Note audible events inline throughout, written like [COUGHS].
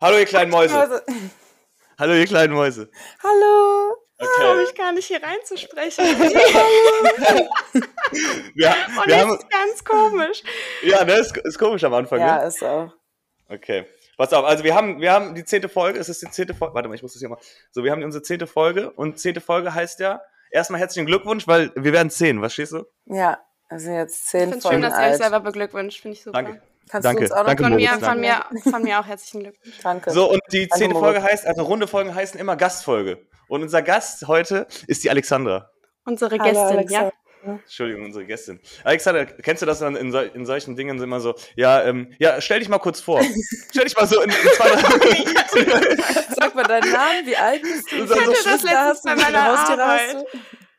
Hallo, ihr kleinen Mäuse. Hallo, ihr kleinen Mäuse. Hallo. Ich traue mich gar nicht hier reinzusprechen. [LAUGHS] Wir, Und wir das haben, ist ganz komisch. ja, ne, ist, ist komisch am Anfang. Ja, Ne? ist auch. Okay. Pass auf, also wir haben, wir haben die zehnte Folge, es ist die zehnte Folge, warte mal, ich muss das hier mal. So, wir haben unsere zehnte Folge und zehnte Folge heißt ja, erstmal herzlichen Glückwunsch, weil wir werden zehn, verstehst du? Ja, sind jetzt Ich zehn finde es schön, Folgen dass ihr euch selber beglückwünscht. Finde ich super. Danke. Kannst Danke, du uns auch noch danke, Von Moritz, mir, von, mir, danke. von mir auch herzlichen Glückwunsch. Danke. So, und die Danke, zehnte Moritz. Folge heißt, also runde Folgen heißen immer Gastfolge. Und unser Gast heute ist die Alexandra. Unsere Hallo, Gästin, ja? Entschuldigung, unsere Gästin. Alexander, kennst du das dann in, sol in solchen Dingen immer so? Ja, ähm, ja, stell dich mal kurz vor. [LAUGHS] stell dich mal so in, in zwei, drei. [LAUGHS] Sag mal deinen Namen, wie alt bist du? Ich hatte das Geschwister letztens bei meiner Haustiere hast Arbeit.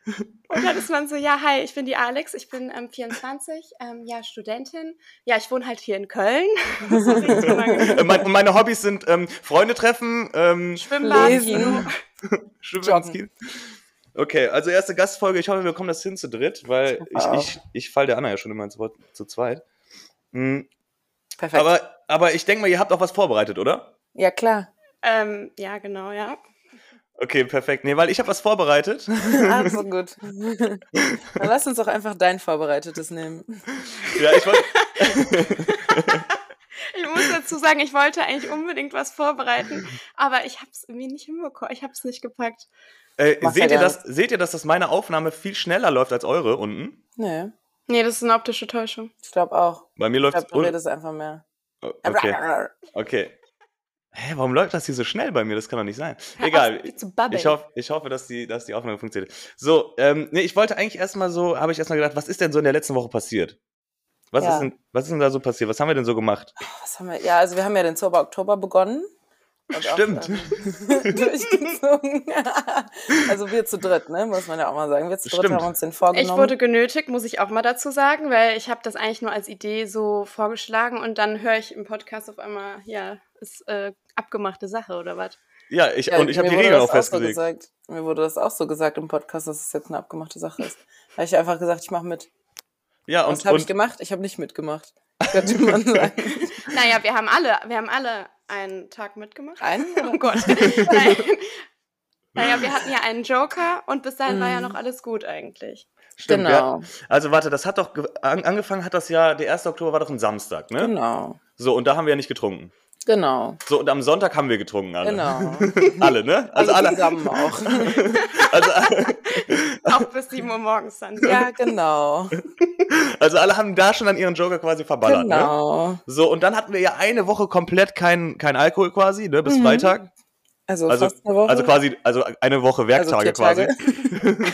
Und dann ist man so, ja, hi, ich bin die Alex, ich bin ähm, 24, ähm, ja, Studentin. Ja, ich wohne halt hier in Köln. [LAUGHS] Das ist richtig unangenehm. Äh, mein, und meine Hobbys sind ähm, Freunde treffen, ähm, Schwimmbad, Lesen. Kino. [LAUGHS] Ins Kino. Okay, also erste Gastfolge. Ich hoffe, wir kommen das hin zu dritt, weil ich, ich, ich fall der Anna ja schon immer ins Wort zu zweit. Hm, Perfekt. aber, aber ich denke mal, ihr habt auch was vorbereitet, oder? ja, klar. Ähm, ja, genau, ja. Okay, perfekt. Nee, weil ich habe was vorbereitet. [LAUGHS] Also gut. Dann lass uns doch einfach dein Vorbereitetes nehmen. ja, ich wollte. [LAUGHS] Ich muss dazu sagen, ich wollte eigentlich unbedingt was vorbereiten, aber ich habe es irgendwie nicht hinbekommen. Ich habe es nicht gepackt. Äh, seht, ihr das, seht ihr, dass das meine Aufnahme viel schneller läuft als eure unten? Nee, Nee, das ist eine optische Täuschung. ich glaube auch. Bei mir Ich läuft glaube, es du redest einfach mehr. Okay, okay. Hä, warum läuft das hier so schnell bei mir? Das kann doch nicht sein. Egal. babbeln. Ich hoffe, ich hoffe, dass die, dass die Aufnahme funktioniert. So, ähm, nee, ich wollte eigentlich erstmal so, habe ich erstmal gedacht, was ist denn so in der letzten Woche passiert? Was, Ja. ist denn, was ist denn da so passiert? Was haben wir denn so gemacht? Was haben wir? Ja, also wir haben ja den Zauber Oktober begonnen. Auch, Stimmt. ähm, [LAUGHS] durchgezogen. [LAUGHS] also wir zu dritt, ne? Muss man ja auch mal sagen. Wir zu dritt Stimmt. haben uns den vorgenommen. Ich wurde genötigt, muss ich auch mal dazu sagen, weil ich habe das eigentlich nur als Idee so vorgeschlagen und dann höre ich im Podcast auf einmal, ja, ist äh, abgemachte Sache oder was. Ja, ich, Ja, und ich habe die Regeln auch festgelegt. So gesagt. Mir wurde das auch so gesagt im Podcast, dass es jetzt eine abgemachte Sache ist. Da habe ich einfach gesagt, ich mache mit. ja, Und und, was habe ich gemacht? Ich habe nicht mitgemacht. Könnte man sagen. Naja, wir haben alle, wir haben alle einen Tag mitgemacht. Einen? [LAUGHS] Oh Gott. [LAUGHS] Nein. Naja, wir hatten ja einen Joker und bis dahin war ja Mhm. noch alles gut eigentlich. stimmt, genau. ja. Also warte, das hat doch, an, angefangen hat das ja, der 1. Oktober war doch ein Samstag, ne? Genau. So, und da haben wir ja nicht getrunken. Genau. So, und am Sonntag haben wir getrunken, alle. Genau. [LAUGHS] Alle, ne? [LAUGHS] Also alle alle, zusammen auch. [LAUGHS] also, Auch bis 7 Uhr morgens dann. ja, genau. also alle haben da schon an ihren Joker quasi verballert, ne? Genau. So, und dann hatten wir ja eine Woche komplett kein, kein Alkohol quasi, ne, bis Mhm. Freitag. Also, Also, fast eine Woche. also quasi, also eine Woche Also Werktage vier quasi. [LAUGHS]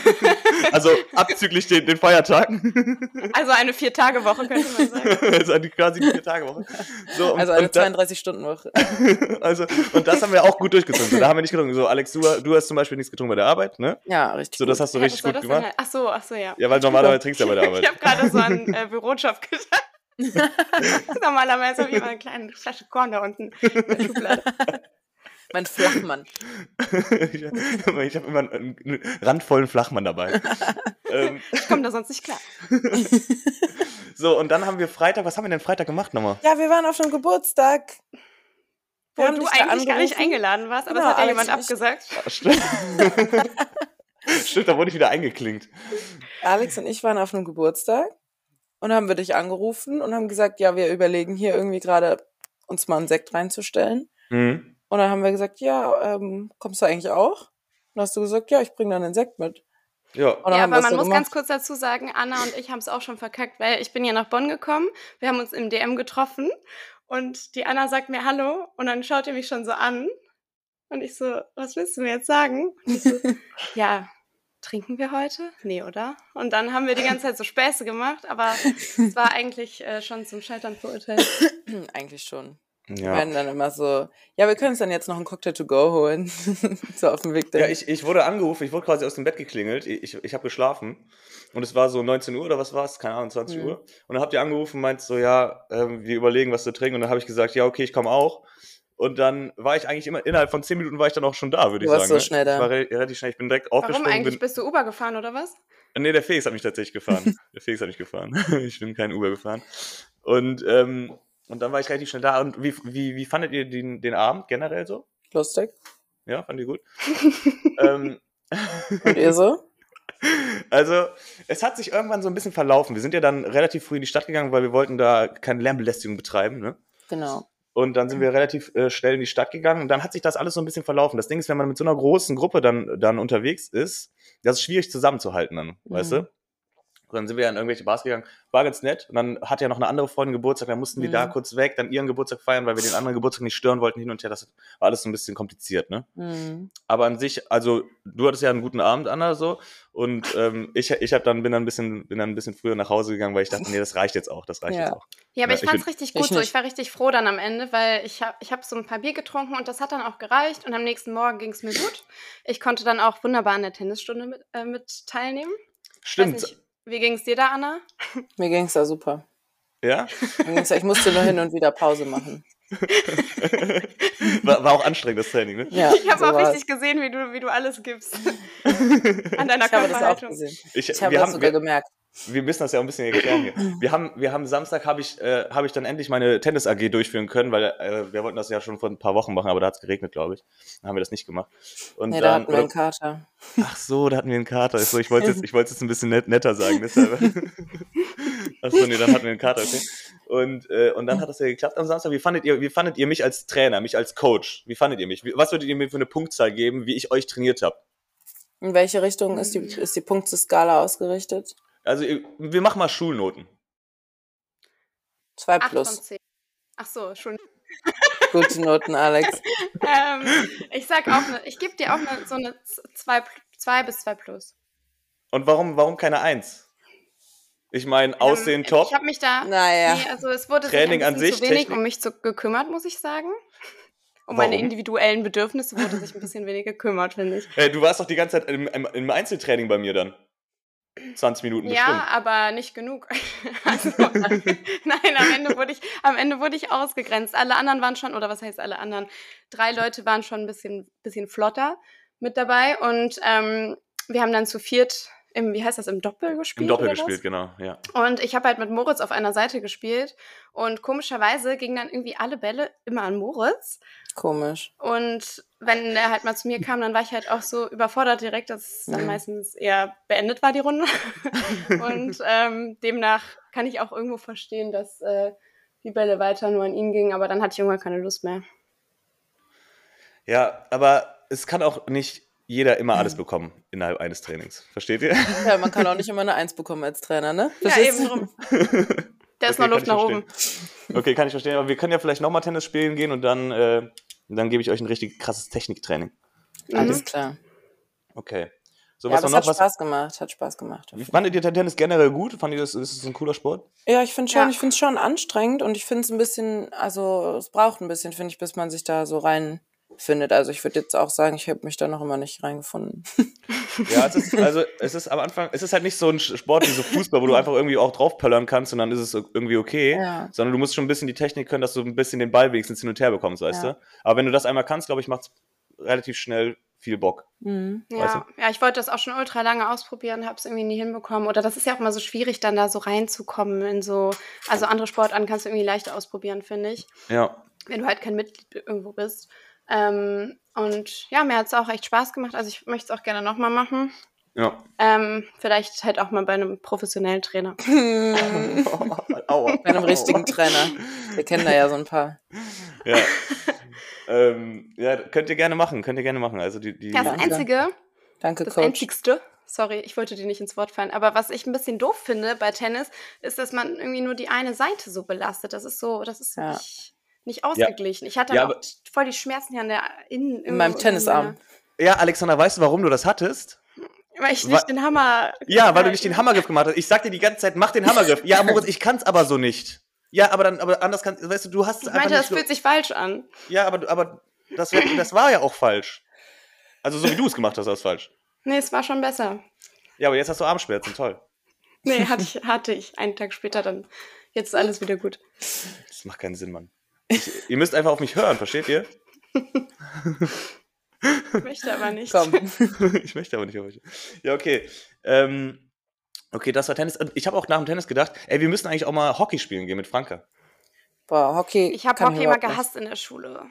[LAUGHS] Also abzüglich den, den Feiertagen. [LAUGHS] Also eine Vier-Tage-Woche könnte man sagen. also die- quasi die vier Tage Woche. So, Also eine und, da, 32-Stunden-Woche. also, und das haben wir auch gut durchgezogen. So, da haben wir nicht getrunken. So, Alex, du, du hast zum Beispiel nichts getrunken bei der Arbeit, ne? Ja, richtig. So, das hast du Ja, richtig gut denn gemacht. halt? Ach so, ach so, ja. Ja, weil normalerweise trinkst du ja bei der Ich Arbeit. habe gerade so an äh, Bürojob gedacht. Normalerweise habe ich immer eine kleine Flasche Korn da unten in der Schublade. Mein Flachmann. [LAUGHS] ich ich habe immer einen, einen randvollen Flachmann dabei. [LAUGHS] ähm, Ich komme da sonst nicht klar. [LAUGHS] so, und dann haben wir Freitag, was haben wir denn Freitag gemacht nochmal? Ja, wir waren auf einem Geburtstag. Wo haben du eigentlich gar nicht eingeladen warst, aber Genau, es hat ja Alex jemand und ich. abgesagt. Stimmt. Stimmt, da wurde ich wieder eingeklinkt. Alex und ich waren auf einem Geburtstag und haben wir dich angerufen und haben gesagt, ja, wir überlegen hier irgendwie gerade uns mal einen Sekt reinzustellen. Mhm. Und dann haben wir gesagt, ja, ähm, kommst du eigentlich auch? Und dann hast du gesagt, ja, ich bringe dann den Sekt mit. Ja. Ja, aber man muss gemacht. ganz kurz dazu sagen, Anna und ich haben es auch schon verkackt, weil ich bin ja nach Bonn gekommen, wir haben uns im DM getroffen und die Anna sagt mir Hallo und dann schaut ihr mich schon so an und ich so, was willst du mir jetzt sagen? Und ich so, [LAUGHS] ja, trinken wir heute? Nee, oder? Und dann haben wir die ganze Zeit so Späße gemacht, aber es war eigentlich äh, schon zum Scheitern verurteilt. [COUGHS] Eigentlich schon. Wir Ja. werden dann immer so, ja, wir können uns dann jetzt noch einen Cocktail to go holen. [LAUGHS] so auf dem Weg Ja, dahin. ich, ich wurde angerufen, ich wurde quasi aus dem Bett geklingelt. Ich, ich, ich habe geschlafen. Und es war so 19 Uhr oder was war es? Keine Ahnung, 20 Mhm. Uhr. Und dann habt ihr angerufen und meint so, ja, ähm, wir überlegen, was zu trinken. Und dann habe ich gesagt, ja, okay, ich komme auch. Und dann war ich eigentlich immer, innerhalb von 10 Minuten war ich dann auch schon da, würde Du ich warst sagen. so ne? schnell da. Ich war re relativ schnell. Ich bin direkt Warum aufgesprungen. eigentlich? Bin, Bist du Uber gefahren oder was? nee, der Felix hat mich tatsächlich gefahren. [LAUGHS] der Felix hat mich gefahren. [LAUGHS] ich bin kein Uber gefahren. Und ähm, und dann war ich relativ schnell da. Und wie, wie, wie fandet ihr den, den Abend generell so? Lustig. Ja, fand ihr gut? [LAUGHS] ähm, Und ihr so? [LAUGHS] also, es hat sich irgendwann so ein bisschen verlaufen. Wir sind ja dann relativ früh in die Stadt gegangen, weil wir wollten da keine Lärmbelästigung betreiben, ne? Genau. Und dann sind wir relativ äh, schnell in die Stadt gegangen und dann hat sich das alles so ein bisschen verlaufen. Das Ding ist, wenn man mit so einer großen Gruppe dann, dann unterwegs ist, das ist schwierig zusammenzuhalten dann, weißt Mhm. du? Und dann sind wir in irgendwelche Bars gegangen, war ganz nett. Und dann hat ja noch eine andere Freundin Geburtstag, dann mussten wir Mhm. da kurz weg, dann ihren Geburtstag feiern, weil wir den anderen Geburtstag nicht stören wollten, hin und her. Das war alles so ein bisschen kompliziert, ne? Mhm. Aber an sich, also du hattest ja einen guten Abend, Anna, so. Und ähm, ich, ich hab dann, bin, dann ein bisschen, bin dann ein bisschen früher nach Hause gegangen, weil ich dachte, nee, das reicht jetzt auch, das reicht Ja. jetzt auch. Ja, aber Ja, ich ich fand's bin- richtig gut Ich so. Ich war richtig froh dann am Ende, weil ich habe ich hab so ein paar Bier getrunken und das hat dann auch gereicht. Und am nächsten Morgen ging's mir gut. Ich konnte dann auch wunderbar an der Tennisstunde mit, äh, mit teilnehmen. Stimmt. Wie ging's dir da, Anna? Mir ging's da super. Ja? Mir ging's da, ich musste nur hin und wieder Pause machen. war, war auch anstrengend, das Training, ne? Ja, Ich habe so auch war's. richtig gesehen, wie du, wie du alles gibst. [LAUGHS] An deiner Ich habe das auch Körperhaltung. gesehen. Ich, Ich habe das sogar wir, gemerkt. Wir müssen das ja auch ein bisschen erklären hier. Wir haben, wir haben Samstag habe ich, äh, habe ich dann endlich meine Tennis AG durchführen können, weil äh, wir wollten das ja schon vor ein paar Wochen machen, aber da hat es geregnet, glaube ich. Dann haben wir das nicht gemacht. Und Nee, da dann, hatten wir einen Kater. ach so, da hatten wir einen Kater. So, ich wollte jetzt, ich wollte jetzt ein bisschen net, netter sagen, deshalb. ach so, nee, dann hatten wir einen Kater. Okay. Und, äh, und dann hat das ja geklappt am Samstag. Wie fandet ihr, wie fandet ihr mich als Trainer, mich als Coach? Wie fandet ihr mich? Was würdet ihr mir für eine Punktzahl geben, wie ich euch trainiert habe? In welche Richtung ist die, ist die Punkteskala ausgerichtet? Also, wir machen mal Schulnoten. Zwei plus. Ach so, schon. [LAUGHS] Gute Noten, Alex. [LAUGHS] ähm, ich sag auch, ne, ich gebe dir auch ne, so eine 2 bis 2 plus. Und warum, warum keine Eins? Ich meine, Aussehen Ähm, top. Ich habe mich da. Naja. Nee, also es wurde Training sich ein an bisschen sich, zu wenig Technik? um mich zu, gekümmert, muss ich sagen. Um meine Warum? individuellen Bedürfnisse wurde sich ein bisschen wenig gekümmert, finde ich. Hey, du warst doch die ganze Zeit im, im, im Einzeltraining bei mir dann. 20 Minuten Ja, aber nicht genug. [LAUGHS] also, nein, am Ende, wurde ich, am Ende wurde ich ausgegrenzt. Alle anderen waren schon, oder was heißt alle anderen? Drei Leute waren schon ein bisschen, bisschen flotter mit dabei und ähm, wir haben dann zu viert im, wie heißt das, im Doppel gespielt? Im Doppel oder was? gespielt, genau, ja. Und ich habe halt mit Moritz auf einer Seite gespielt und komischerweise gingen dann irgendwie alle Bälle immer an Moritz. Komisch. Und wenn er halt mal zu mir kam, dann war ich halt auch so überfordert direkt, dass dann Mhm. meistens eher beendet war die Runde. [LAUGHS] und ähm, demnach kann ich auch irgendwo verstehen, dass äh, die Bälle weiter nur an ihn gingen, aber dann hatte ich irgendwann keine Lust mehr. Ja, aber es kann auch nicht jeder immer Mhm. alles bekommen innerhalb eines Trainings. Versteht ihr? Ja, man kann auch nicht immer eine Eins bekommen als Trainer, ne? Ja, Verstehst eben du? drum. [LAUGHS] Da ist Okay, noch Luft nach oben. Okay, kann ich verstehen. Aber wir können ja vielleicht nochmal Tennis spielen gehen und dann, äh, dann gebe ich euch ein richtig krasses Techniktraining. Alles klar. Okay. So, Ja, was noch? hat Was, Spaß gemacht. Hat Spaß gemacht. wie fandet ihr Tennis generell gut? Fandet ihr das, ist es ein cooler Sport? Ja, ich finde schon, Ja. ich finde es schon anstrengend und ich finde es ein bisschen, also es braucht ein bisschen, finde ich, bis man sich da so reinfindet. Also ich würde jetzt auch sagen, ich habe mich da noch immer nicht reingefunden. [LAUGHS] Ja, es ist, also es ist am Anfang, es ist halt nicht so ein Sport wie so Fußball, wo du einfach irgendwie auch draufpöllern kannst und dann ist es irgendwie okay. Ja. Sondern du musst schon ein bisschen die Technik können, dass du ein bisschen den Ball wenigstens hin und her bekommst, weißt Ja. du? Aber wenn du das einmal kannst, glaube ich, macht es relativ schnell viel Bock. Mhm. Ja, ja, ich wollte das auch schon ultra lange ausprobieren, habe es irgendwie nie hinbekommen. Oder das ist ja auch immer so schwierig, dann da so reinzukommen in so, also andere Sportarten kannst du irgendwie leichter ausprobieren, finde ich, Ja. wenn du halt kein Mitglied irgendwo bist. Ähm, und ja, mir hat es auch echt Spaß gemacht. Also ich möchte es auch gerne nochmal machen. Ja. Ähm, vielleicht halt auch mal bei einem professionellen Trainer. [LAUGHS] Aua. Bei einem richtigen Trainer. Wir kennen da ja so ein paar. Ja. ähm, ja, könnt ihr gerne machen, könnt ihr gerne machen. Also die, die Ja, das Danke. Einzige, Danke, das Coach. Einzigste, sorry, ich wollte dir nicht ins Wort fallen, aber was ich ein bisschen doof finde bei Tennis, ist, dass man irgendwie nur die eine Seite so belastet. Das ist so, das ist so Ja. nicht, nicht ausgeglichen. Ich hatte Ja, auch voll die Schmerzen hier an der Innen. In meinem Tennisarm. ja, Alexander, weißt du, warum du das hattest? Weil ich Wa- nicht den Hammer. Ja, weil du nicht den Hammergriff gemacht hast. Ich sagte die ganze Zeit, mach den Hammergriff. Ja, Moritz, ich kann's aber so nicht. Ja, aber dann, aber anders kannst, weißt du, du hast es Ich einfach meinte, das fühlt sich falsch an. Ja, aber, du- aber das, wär, das war ja auch falsch. Also so wie du es gemacht hast, war es falsch. Nee, es war schon besser. Ja, aber jetzt hast du Armschmerzen, toll. Nee, hatte ich, hatte ich. Einen Tag später dann. Jetzt ist alles wieder gut. Das macht keinen Sinn, Mann. Ich, ihr müsst einfach auf mich hören, versteht ihr? Ich möchte aber nicht. Komm. [LAUGHS] ich möchte aber nicht auf euch. Ja, okay. Ähm, okay, das war Tennis. Und ich habe auch nach dem Tennis gedacht, ey, wir müssen eigentlich auch mal Hockey spielen gehen mit Franka. Boah, Hockey. Ich habe Hockey nicht. gehasst in der Schule.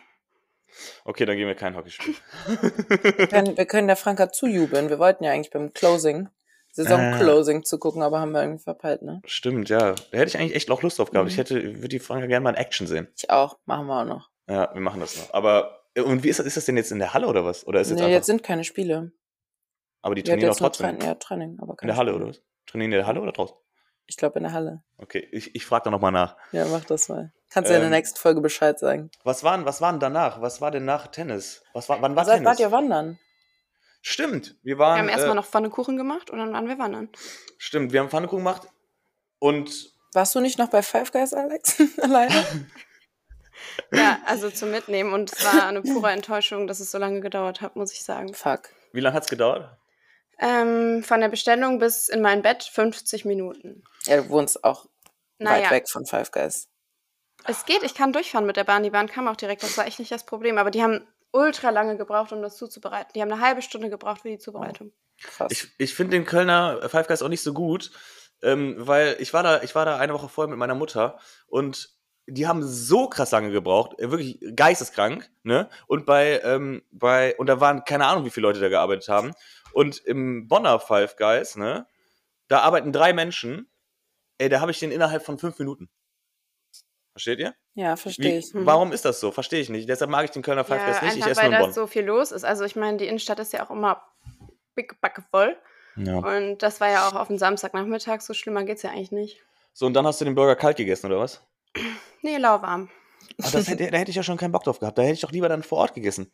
Okay, dann gehen wir kein Hockey spielen. Wir können, wir können der Franka zujubeln. Wir wollten ja eigentlich beim Closing, Saison-Closing zu gucken, aber haben wir irgendwie verpeilt, ne? Stimmt, ja. Da hätte ich eigentlich echt auch Lust drauf gehabt. Mhm. Ich hätte, würde die Franka gerne mal in Action sehen. Ich auch. Machen wir auch noch. Ja, wir machen das noch. Aber, äh, und wie ist das? Ist das denn jetzt in der Halle oder was? Oder ist jetzt nee, einfach, jetzt sind keine Spiele. aber die Die trainieren auch trotzdem Training, ja, Training, aber in keine der Halle Spiele. oder was? Trainieren in der Halle oder draußen? Ich glaube in der Halle. Okay, ich, ich frage da nochmal nach. Ja, mach das mal. Kannst du ja in der Ähm, nächsten Folge Bescheid sagen. Was waren, was waren danach? Was war denn nach Tennis? Was war, wann war Seid, Tennis? wart ihr wandern? Stimmt, wir Wir waren. haben erstmal äh, noch Pfannekuchen gemacht und dann waren wir wandern. Stimmt, wir haben Pfannkuchen gemacht und Warst du nicht noch bei Five Guys, Alex? [LAUGHS] Alleine? [LAUGHS] Ja, also zum Mitnehmen und es war eine pure Enttäuschung, dass es so lange gedauert hat, muss ich sagen. Fuck. wie lange hat's gedauert? Ähm, von der Bestellung bis in mein Bett 50 Minuten. Ja, du wohnst auch Naja, weit weg von Five Guys. es geht, ich kann durchfahren mit der Bahn. Die Bahn kam auch direkt, das war echt nicht das Problem. Aber die haben ultra lange gebraucht, um das zuzubereiten. Die haben eine halbe Stunde gebraucht für die Zubereitung. Krass. Ich, ich finde den Kölner Five Guys auch nicht so gut, ähm, weil ich war da, ich war da eine Woche vorher mit meiner Mutter und die haben so krass lange gebraucht, äh, wirklich geisteskrank, ne? Und bei, ähm, bei, und da waren keine Ahnung, wie viele Leute da gearbeitet haben. Und im Bonner Five Guys, ne? Da arbeiten drei Menschen. Ey, da habe ich den innerhalb von fünf Minuten. Versteht ihr? ja, verstehe ich. Mhm. Warum ist das so? Verstehe ich nicht. Deshalb mag ich den Kölner Five Ja, nicht. Ich esse weil nur in da Bonn. so viel los ist. Also ich meine, die Innenstadt ist ja auch immer bicke voll. ja. Und das war ja auch auf dem Samstagnachmittag. So schlimmer geht's ja eigentlich nicht. So, und dann hast du den Burger kalt gegessen, oder was? [CLEARS THROAT] Nee, lauwarm. Ach, das hätte, da hätte ich ja schon keinen Bock drauf gehabt. Da hätte ich doch lieber dann vor Ort gegessen.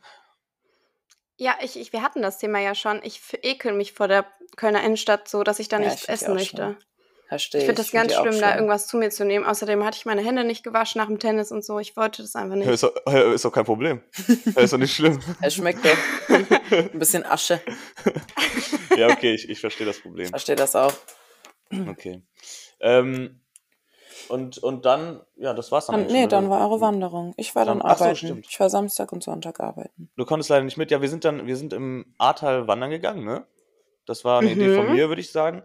Ja, ich, ich, wir hatten das Thema ja schon. Ich ekel mich vor der Kölner Innenstadt so, dass ich da Ja, nichts essen möchte. schlimm. Verstehe Ich finde das ganz schlimm, da irgendwas zu mir zu nehmen. Außerdem hatte ich meine Hände nicht gewaschen nach dem Tennis und so. Ich wollte das einfach Ja, nicht. ist, doch, ist doch kein Problem. [LAUGHS] Ist doch nicht schlimm. Es schmeckt doch. [LAUGHS] Ein bisschen Asche. Ja, okay, ich, ich verstehe das Problem. Verstehe das auch. Okay. Ähm, und, und dann, ja, das war's dann. Dann, nee, schon, dann war eure Wanderung. Ich war dann Dann- ach so, arbeiten. stimmt. ich war Samstag und Sonntag arbeiten. Du konntest leider nicht mit. Ja, wir sind dann, wir sind im Ahrtal wandern gegangen, ne? Das war eine Idee von Mhm. mir, würde ich sagen.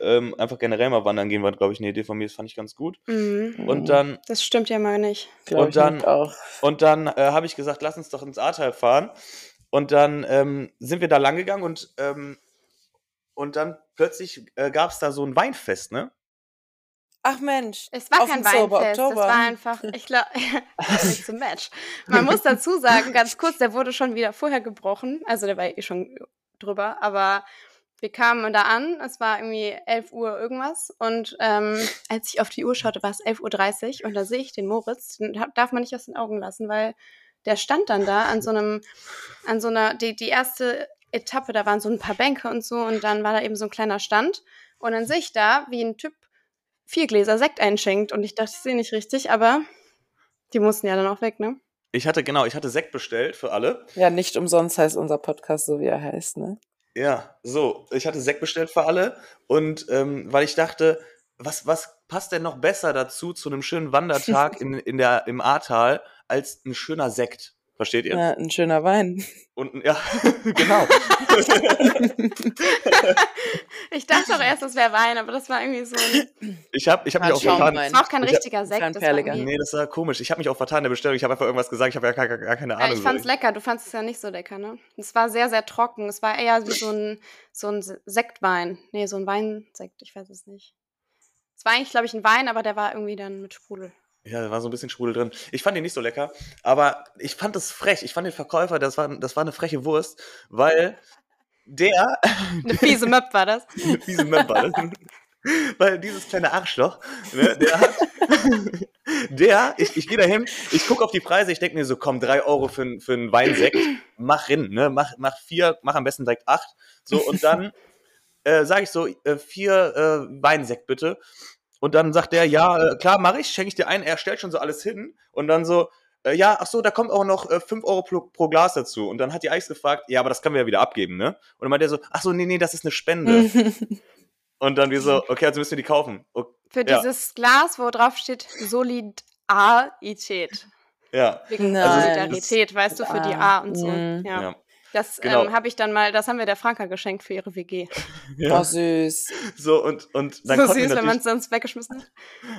Ähm, einfach generell mal wandern gehen war, glaube ich, eine Idee von mir. Das fand ich ganz gut. Mhm. Und dann, Das stimmt ja mal nicht. Und ich dann- nicht auch. Und dann äh, habe ich gesagt, lass uns doch ins Ahrtal fahren. Und dann ähm, sind wir da lang gegangen und, ähm, und dann plötzlich äh, gab es da so ein Weinfest, ne? Ach Mensch. Es war Auf kein Weinfest, es war einfach, ich glaube, [LAUGHS] nicht zum Match. Man muss dazu sagen, ganz kurz, der wurde schon wieder vorher gebrochen, also der war eh schon drüber, aber wir kamen da an, es war irgendwie 11 Uhr irgendwas und ähm, [LAUGHS] als ich auf die Uhr schaute, war es 11.30 Uhr und da sehe ich den Moritz, den darf man nicht aus den Augen lassen, weil der stand dann da an so einem, an so einer, die, die erste Etappe, da waren so ein paar Bänke und so und dann war da eben so ein kleiner Stand und dann sehe ich da, wie ein Typ vier Gläser Sekt einschenkt und ich dachte, ich sehe nicht richtig, aber die mussten ja dann auch weg, ne? Ich hatte, genau, ich hatte Sekt bestellt für alle. Ja, nicht umsonst heißt unser Podcast so, wie er heißt, ne? Ja, so, ich hatte Sekt bestellt für alle und ähm, weil ich dachte, was, was passt denn noch besser dazu zu einem schönen Wandertag [LAUGHS] in, in der, im Ahrtal als ein schöner Sekt? Versteht ihr? Ja, ein schöner Wein. Und ja, [LAUGHS] genau. Ich dachte auch erst, das wäre Wein, aber das war irgendwie so ein. Ich habe ich hab mich auch vertan. Das war auch kein Ich hab- richtiger Sekt. Kein Das war Nee, das war komisch. Ich habe mich auch vertan in der Bestellung. Ich habe einfach irgendwas gesagt. Ich habe ja gar, gar, gar keine ja, Ahnung. ich fand's so. lecker, du fandest es ja nicht so lecker, ne? Es war sehr, sehr trocken. Es war eher wie so ein, so ein Se- Sektwein. Nee, so ein Weinsekt, ich weiß es nicht. Es war eigentlich, glaube ich, ein Wein, aber der war irgendwie dann mit Sprudel. Ja, da war so ein bisschen Sprudel drin. Ich fand den nicht so lecker, aber ich fand das frech. Ich fand den Verkäufer, das war, das war eine freche Wurst, weil der, [LAUGHS] Eine fiese Möb war das. mit diesem Member, weil dieses kleine Arschloch, ne, der hat, [LAUGHS] der, ich, ich gehe da hin, ich gucke auf die Preise, ich denke mir so, komm, drei Euro für, für einen Weinsekt, mach hin, ne, mach, mach vier, mach am besten direkt acht, so, und dann äh, sage ich so, äh, vier äh, Weinsekt bitte. Und dann sagt der, ja, äh, klar, mache ich, schenke ich dir ein. Er stellt schon so alles hin. Und dann so, äh, ja, ach so, da kommt auch noch äh, 5 Euro pro, pro Glas dazu. Und dann hat die Eis gefragt, ja, aber das können wir ja wieder abgeben, ne? Und dann meint er so, ach so, nee, nee, das ist eine Spende. [LAUGHS] Und dann wir so, okay, also müssen wir die kaufen. O- Für Ja. dieses Glas, wo drauf steht Solidarität. ja, Wegen Nein. Solidarität, weißt du, für die A und so. Mhm. Ja. ja. Das Genau. ähm, habe ich dann mal, das haben wir der Franka geschenkt für ihre WG. [LAUGHS] Oh, süß. So, und, und dann so süß, wenn man es sonst weggeschmissen hat.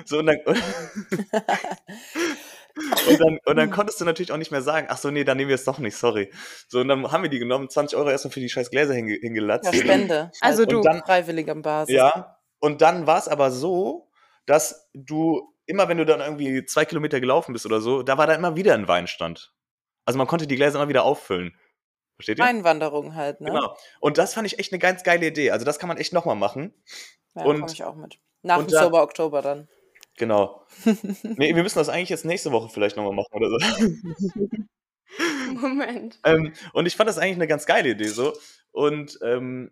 So, und dann, und, [LAUGHS] dann, und dann konntest du natürlich auch nicht mehr sagen, ach so, nee, dann nehmen wir es doch nicht, sorry. So, und dann haben wir die genommen, 20 Euro erstmal für die scheiß Gläser hinge hingelatzt. Ja, Spende. [LAUGHS] Also Halt du. dann- Freiwilliger Basis. Ja, und dann war es aber so, dass du, immer wenn du dann irgendwie zwei Kilometer gelaufen bist oder so, da war da immer wieder ein Weinstand. Also man konnte die Gläser immer wieder auffüllen. Versteht ihr? Einwanderung halt, ne? Genau. Und das fand ich echt eine ganz geile Idee. Also das kann man echt nochmal machen. Ja, Und- komme ich auch mit. Nach dem Sober Oktober dann. Genau. [LAUGHS] nee, wir müssen das eigentlich jetzt nächste Woche vielleicht nochmal machen oder so. [LAUGHS] Moment. Ähm, und ich fand das eigentlich eine ganz geile Idee so. Und, ähm,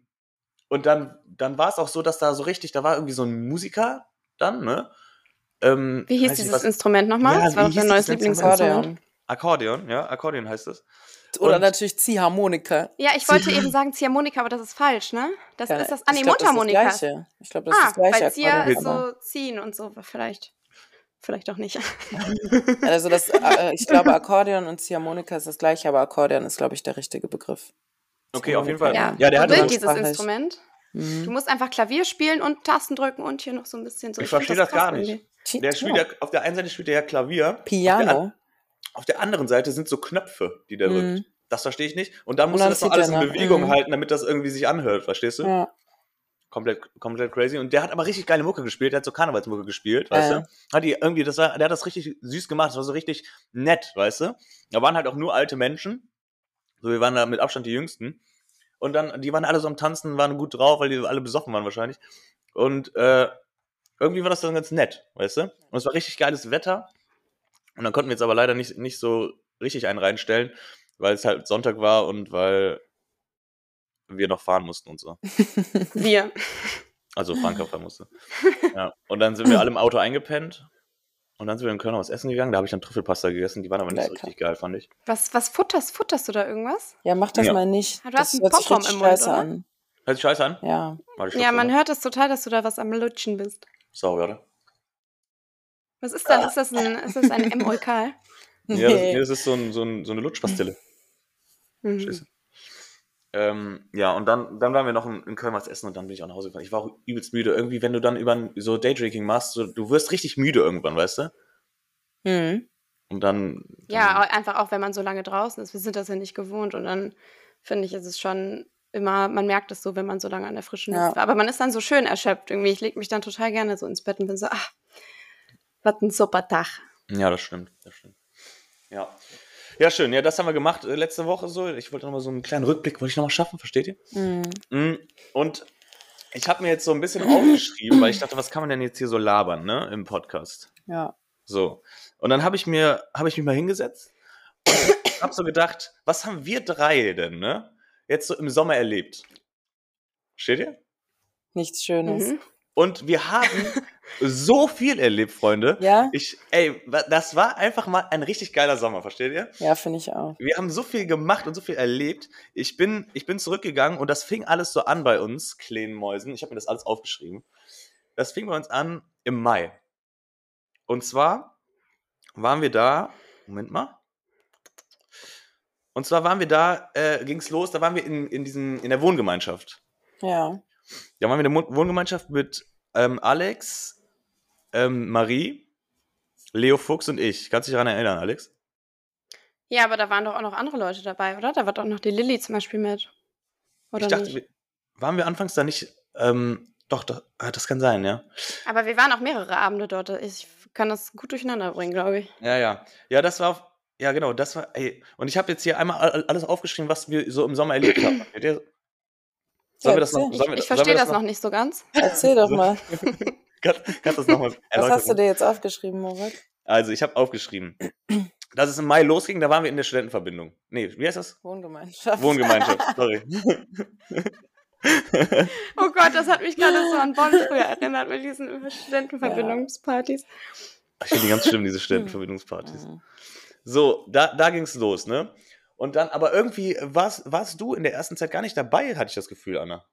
und dann, dann war es auch so, dass da so richtig, da war irgendwie so ein Musiker dann, ne? Ähm, Wie hieß dieses was- Instrument nochmal? Ja, das war wie doch dein hieß neues. Akkordeon. Akkordeon, ja, Akkordeon heißt es. Oder Und- natürlich Ziehharmonika. Ja, ich wollte eben sagen Ziehharmonika, aber das ist falsch, ne? Das Ja, ist das. Ah, nee, ich glaub, das ist Mundharmonika. Das Gleiche. Ich glaube, das Ah, ist das gleiche. weil Zier ist so ziehen und so, vielleicht. Vielleicht auch nicht. Also das, [LAUGHS] äh, ich glaube, Akkordeon und Ziehharmonika ist das gleiche, aber Akkordeon ist, glaube ich, der richtige Begriff. Okay, auf jeden Fall. Ja, Ja, der wild so, dieses Sprachlich. Instrument. Du Mhm. musst einfach Klavier spielen und Tasten drücken und hier noch so ein bisschen so. Ich find verstehe das gar nicht. der spielt ja, auf der einen Seite spielt er ja Klavier. Auf der, Piano. Auf der anderen Seite sind so Knöpfe, die der Mhm. drückt. Das verstehe ich nicht. Und dann musst du dann das noch alles er in. Bewegung Mhm. halten, damit das irgendwie sich anhört, verstehst du? Ja. Komplett, komplett crazy. Und der hat aber richtig geile Mucke gespielt. Der hat so Karnevalsmucke gespielt, weißt Ja. du? Hat die irgendwie, das war, der hat das richtig süß gemacht. Das war so richtig nett, weißt du? Da waren halt auch nur alte Menschen. So, wir waren da mit Abstand die Jüngsten. Und dann, die waren alle so am Tanzen, waren gut drauf, weil die alle besoffen waren wahrscheinlich. Und äh, irgendwie war das dann ganz nett, weißt du? Und es war richtig geiles Wetter. Und dann konnten wir jetzt aber leider nicht, nicht so richtig einen reinstellen, weil es halt Sonntag war und weil wir noch fahren mussten und so. [LAUGHS] Wir. Also Franka fahren musste. Ja. Und dann sind wir alle im Auto eingepennt. Und dann sind wir in Köln was essen gegangen. Da habe ich dann Trüffelpasta gegessen. Die waren aber nicht so Lecker. richtig geil, fand ich. Was, was futterst? Futterst du da irgendwas? ja, mach das Ja. mal nicht. Ah, du das hast einen hört sich Popcorn im Mund, scheiße oder? an. Hört sich scheiße an? Ja. Ja, man mal. hört es total, dass du da was am Lutschen bist. Sorry, oder? Was ist das? Ist das, ein, ist das eine Emulkal? [LAUGHS] Ja, das, nee, das ist so, ein, so, ein, so eine Lutschpastille. Mhm. Scheiße. Ähm, ja, und dann, dann waren wir noch in, in Köln was essen und dann bin ich auch nach Hause gefahren. Ich war auch übelst müde. Irgendwie, wenn du dann über ein- so Daydrinking machst, so, du wirst richtig müde irgendwann, weißt du? Hm. Und dann. dann Ja, einfach auch, wenn man so lange draußen ist. Wir sind das ja nicht gewohnt. Und dann finde ich, ist es schon immer, man merkt es so, wenn man so lange an der frischen Ja. Luft war. Aber man ist dann so schön erschöpft irgendwie. Ich lege mich dann total gerne so ins Bett und bin so, ach, was ein super Tag. Ja, das stimmt, das stimmt. Ja. Ja, schön. Ja, das haben wir gemacht äh, letzte Woche so. Ich wollte nochmal so einen kleinen Rückblick, wollte ich nochmal schaffen, versteht ihr? Hm. Mm, Und ich habe mir jetzt so ein bisschen aufgeschrieben, weil ich dachte, was kann man denn jetzt hier so labern, ne, im Podcast? Ja. So. Und dann habe ich mir, habe ich mich mal hingesetzt [COUGHS] und habe so gedacht, was haben wir drei denn, ne, jetzt so im Sommer erlebt? Steht ihr? Nichts Schönes. Mhm. Und wir haben [LAUGHS] so viel erlebt, Freunde. Ja? Ich, ey, das war einfach mal ein richtig geiler Sommer, versteht ihr? Ja, finde ich auch. Wir haben so viel gemacht und so viel erlebt. Ich bin, ich bin zurückgegangen und das fing alles so an bei uns, kleinen Mäusen. Ich habe mir das alles aufgeschrieben. Das fing bei uns an im Mai. Und zwar waren wir da, Moment mal. Und zwar waren wir da, äh, ging's los, da waren wir in, in, diesem, in der Wohngemeinschaft. Ja. Da waren wir in der Wohngemeinschaft mit ähm, Alex, ähm, Marie, Leo Fuchs und ich. Kannst du dich daran erinnern, Alex? Ja, aber da waren doch auch noch andere Leute dabei, oder? Da war doch noch die Lilly zum Beispiel mit. Oder ich dachte, nicht? wir, waren wir anfangs da nicht. Ähm, doch, doch, ah, das kann sein, ja. Aber wir waren auch mehrere Abende dort. Ich kann das gut durcheinander bringen, glaube ich. Ja, ja. Ja, das war. Ja, genau, das war. Ey, und ich habe jetzt hier einmal all- alles aufgeschrieben, was wir so im Sommer erlebt haben. Sollen wir das noch? Sollen wir, Ich verstehe das noch nicht so ganz. Erzähl doch mal. [LAUGHS] Kannst, du das nochmal [LAUGHS] Was hast du dir jetzt aufgeschrieben, Moritz? Also, ich habe aufgeschrieben, dass es im Mai losging, da waren wir in der Studentenverbindung. Nee, wie heißt das? Wohngemeinschaft. Wohngemeinschaft, [LAUGHS] sorry. Oh Gott, das hat mich gerade so an Bonn früher [LAUGHS] erinnert mit diesen Studentenverbindungspartys. Ich finde die ganz schlimm, diese Studentenverbindungspartys. So, da, da ging es los, ne? Und dann, aber irgendwie warst, warst du in der ersten Zeit gar nicht dabei, hatte ich das Gefühl, Anna.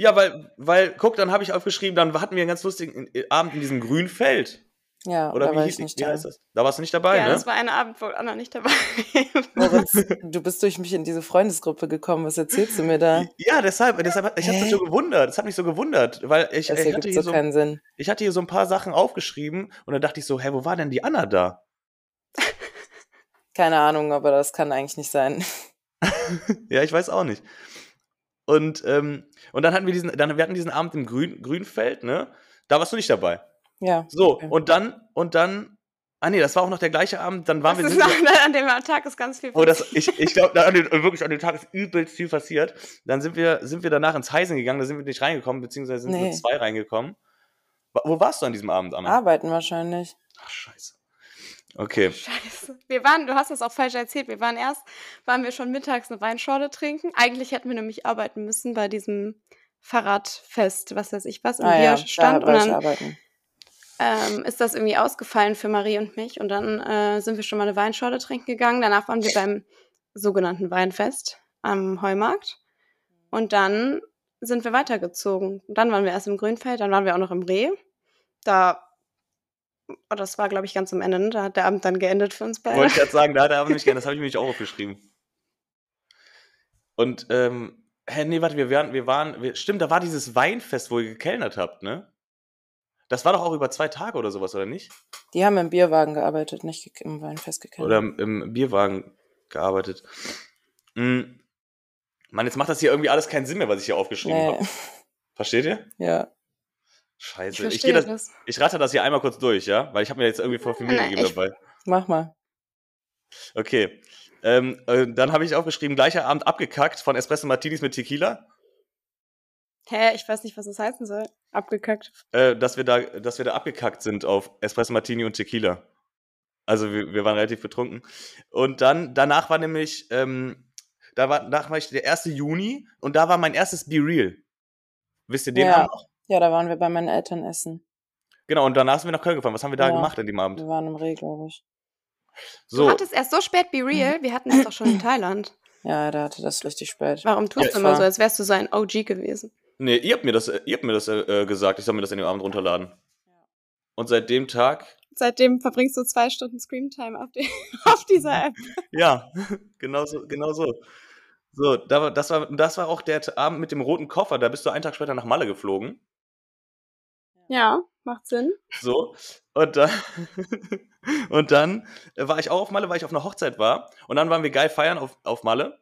Ja, weil, weil, guck, dann habe ich aufgeschrieben, dann hatten wir einen ganz lustigen äh, Abend in diesem grünen Feld. Ja, Oder da wie, war hieß, ich nicht wie da. heißt das? Da warst du nicht dabei, ja, ne? das war eine Abend, wo Anna nicht dabei [LAUGHS] Moritz, du bist durch mich in diese Freundesgruppe gekommen. Was erzählst du mir da? Ja, deshalb, deshalb ich habe mich so gewundert. Das hat mich so gewundert, weil ich, Das ich, hatte so hier so, keinen Sinn. ich hatte hier so ein paar Sachen aufgeschrieben und dann dachte ich so, hä, wo war denn die Anna da? Keine Ahnung, aber das kann eigentlich nicht sein. [LAUGHS] Ja, ich weiß auch nicht. Und, ähm, und dann hatten wir diesen, dann, wir hatten diesen Abend im Grün, Grünfeld, ne? Da warst du nicht dabei. Ja. So, Okay. und dann, und dann, ah nee, das war auch noch der gleiche Abend, dann waren Das wir, ist sind wir an dem Tag ist ganz viel Oh, das, ich, ich glaube, wirklich an dem Tag ist übelst viel passiert. Dann sind wir, sind wir danach ins Heisen gegangen, da sind wir nicht reingekommen, beziehungsweise sind Nee. nur zwei reingekommen. Wo warst du an diesem Abend, Anna? Arbeiten wahrscheinlich. Ach, scheiße. Okay. Scheiße. Wir waren, du hast das auch falsch erzählt. Wir waren erst, waren wir schon mittags eine Weinschorle trinken. Eigentlich hätten wir nämlich arbeiten müssen bei diesem Fahrradfest, was weiß ich was, im Ah ja, Bierstand. da und dann arbeiten. ähm, ist das irgendwie ausgefallen für Marie und mich. Und dann äh, sind wir schon mal eine Weinschorle trinken gegangen. Danach waren wir beim sogenannten Weinfest am Heumarkt. Und dann sind wir weitergezogen. Und dann waren wir erst im Grünfeld, dann waren wir auch noch im Reh. Da, oh, das war, glaube ich, ganz am Ende. Ne? Da hat der Abend dann geendet für uns beide. Wollte ich gerade sagen, da hat er aber nicht [LAUGHS] gerne, das habe ich mir nicht auch aufgeschrieben. Und, ähm, hä, nee, warte, wir waren, wir waren, wir, stimmt, da war dieses Weinfest, wo ihr gekellnert habt, ne? Das war doch auch über zwei Tage oder sowas, oder nicht? Die haben im Bierwagen gearbeitet, nicht im Weinfest gekannt. Oder im, im Bierwagen gearbeitet. Mm. Mann, jetzt macht das hier irgendwie alles keinen Sinn mehr, was ich hier aufgeschrieben Nee. habe. Versteht ihr? Ja. Ich Scheiße. Ich, gehe das, das. ich rate das hier einmal kurz durch, ja? Weil ich habe mir jetzt irgendwie vor viel Mühe gegeben ich- dabei. Mach mal. Okay. Ähm, äh, dann habe ich aufgeschrieben, gleicher Abend abgekackt von Espresso Martinis mit Tequila. Hä, ich weiß nicht, was das heißen soll. Abgekackt. Äh, dass, wir da, dass wir da abgekackt sind auf Espresso Martini und Tequila. Also wir, wir waren relativ betrunken. Und dann, danach war nämlich, ähm, da war, danach war ich der 1. Juni und da war mein erstes Be Real. Wisst ihr den Ja. Abend noch? Ja, da waren wir bei meinen Eltern essen. Genau, und danach sind wir nach Köln gefahren. Was haben wir da Ja. gemacht an dem Abend? Wir waren im Reh, glaube ich. So, Du hattest erst so spät Be Real. Wir hatten das doch schon in [CLEARS THROAT] Thailand. Ja, da hatte das richtig spät. Warum tust Ja, du immer war- so, als wärst du so ein OG gewesen? nee, ihr habt mir das, äh, ihr habt mir das äh, gesagt. Ich soll mir das an dem Abend runterladen. Und seit dem Tag, Seitdem verbringst du zwei Stunden Screamtime auf, die, [LAUGHS] auf dieser App. [LAUGHS] ja, [LAUGHS] genau so, genau so. So, da war, das, war, das war auch der Abend mit dem roten Koffer. Da bist du einen Tag später nach Malle geflogen. Ja, macht Sinn. So. Und dann, [LAUGHS] und dann war ich auch auf Malle, weil ich auf einer Hochzeit war. Und dann waren wir geil feiern auf, auf Malle.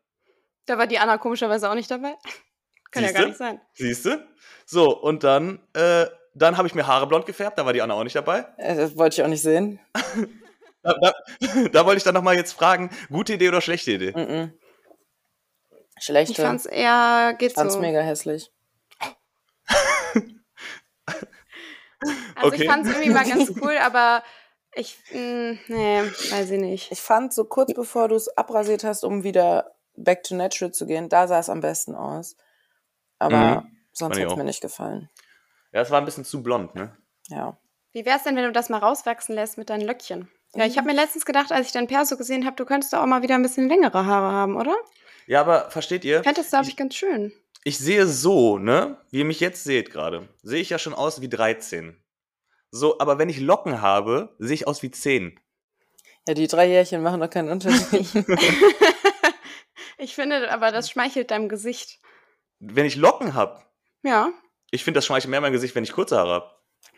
Da war die Anna komischerweise auch nicht dabei. [LAUGHS] Kann ja Siehste? gar nicht sein. Siehst du? So, und dann, äh, dann habe ich mir Haare blond gefärbt. Da war die Anna auch nicht dabei. Äh, Das wollte ich auch nicht sehen. [LAUGHS] Da, da, da wollte ich dann nochmal jetzt fragen, gute Idee oder schlechte Idee? Mhm. Ich Schlechte. fand's eher, geht Ich fand's so. mega hässlich. Also Okay. ich fand's irgendwie mal ganz [LAUGHS] cool, aber ich, mh, nee, weiß ich nicht. Ich fand so kurz bevor du es abrasiert hast, um wieder back to natural zu gehen, da sah es am besten aus. Aber Mhm. sonst Fand ich hat es mir nicht gefallen. Ja, es war ein bisschen zu blond, ne? Ja. Wie wär's denn, wenn du das mal rauswachsen lässt mit deinen Löckchen? Ja, ich habe mir letztens gedacht, als ich dein Perso gesehen habe, du könntest auch mal wieder ein bisschen längere Haare haben, oder? Ja, aber versteht ihr? Ich fände das, glaube ich, ganz schön. Ich sehe so, ne? Wie ihr mich jetzt seht gerade, sehe ich ja schon aus wie 13. So, aber wenn ich Locken habe, sehe ich aus wie 10. Ja, die drei Jährchen machen doch keinen Unterschied. [LAUGHS] [LAUGHS] ich finde, aber das schmeichelt deinem Gesicht. Wenn ich Locken habe, Ja. ich finde, das schmeichelt mehr mein Gesicht, wenn ich kurze Haare habe.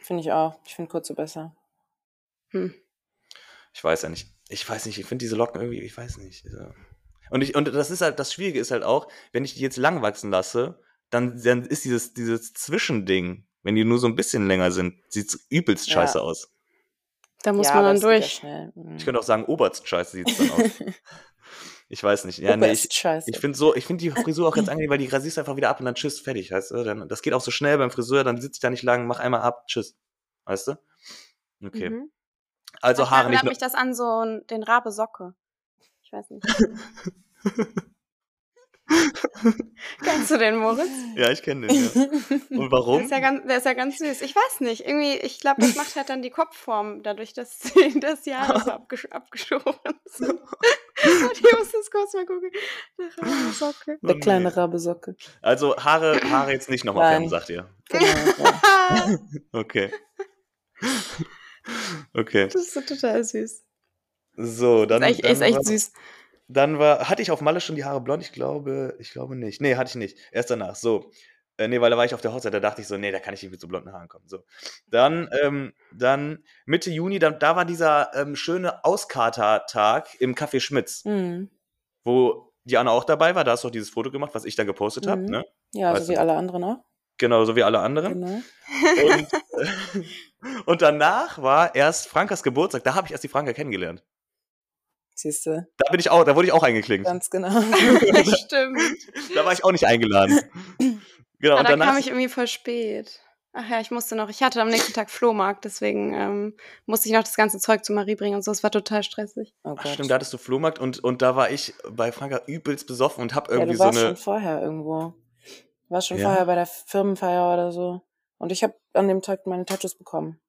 finde ich auch. Ich finde kurze besser. Hm. Ich weiß ja nicht. Ich weiß nicht, ich finde diese Locken irgendwie, ich weiß nicht. so. Und, ich, und das ist halt, das Schwierige ist halt auch, wenn ich die jetzt lang wachsen lasse, dann, dann ist dieses, dieses Zwischending, wenn die nur so ein bisschen länger sind, sieht übelst Ja. scheiße aus. Da muss ja, man dann durch. Mhm. Ich könnte auch sagen, oberst scheiße sieht es dann aus. [LAUGHS] ich weiß nicht. Ja, nee, Oberst ich, scheiße. ich finde so, ich finde die Frisur auch jetzt angenehm, weil die rasierst einfach wieder ab und dann tschüss, fertig, weißt du? Dann, das geht auch so schnell beim Friseur, dann sitze ich da nicht lang, mach einmal ab, tschüss. Weißt du? Okay. Mhm. Also Haare nicht erinnert nur. mich das an so den Rabe Socke. Ich weiß nicht. [LAUGHS] Kennst du den, Moritz? Ja, ich kenne den, ja. Und Der warum? ist, ja ganz, der ist ja ganz süß. Ich weiß nicht. Irgendwie, ich glaube, das macht halt dann die Kopfform, dadurch, dass [LAUGHS] das Jahre so [LAUGHS] abgesch abgeschoren sind. Und ich muss das kurz mal gucken. Der Rabe Socke. Der Oh, kleine. Rabesocke. Also Haare, Haare jetzt nicht nochmal färben, sagt ihr. Genau. ja. Okay. Okay. Das ist so total süß. So, dann. ist echt, dann ist echt war, süß. Dann war, hatte ich auf Malle schon die Haare blond? Ich glaube, ich glaube nicht. Nee, hatte ich nicht. Erst danach. So. Äh, nee, weil da war ich auf der Hochzeit, da dachte ich so, nee, da kann ich nicht mit so blonden Haaren kommen. So. Dann, ähm, dann Mitte Juni, dann, da war dieser ähm, schöne Auskater-Tag im Café Schmitz, Mhm. wo die Anna auch dabei war. Da hast du auch dieses Foto gemacht, was ich da gepostet habe. Mhm. Ne? Ja, Weißt so wie du. alle anderen auch. Genau, so wie alle anderen. Genau. Und, [LAUGHS] und danach war erst Frankas Geburtstag. Da habe ich erst die Franka kennengelernt. Siehst du, Da bin ich auch, da wurde ich auch eingeklinkt. ganz genau. [LAUGHS] [LAUGHS] Stimmt. Da war ich auch nicht eingeladen. Genau, Aber und da danach. kam ich irgendwie voll spät. Ach ja, ich musste noch, ich hatte am nächsten Tag Flohmarkt, deswegen ähm, musste ich noch das ganze Zeug zu Marie bringen und so. Es war total stressig. Oh Ach, Gott. stimmt, da hattest du Flohmarkt und, und da war ich bei Franka übelst besoffen und hab ja, irgendwie du so warst eine. schon vorher irgendwo. Du warst schon Ja? vorher bei der Firmenfeier oder so. Und ich habe an dem Tag meine Tattoos bekommen.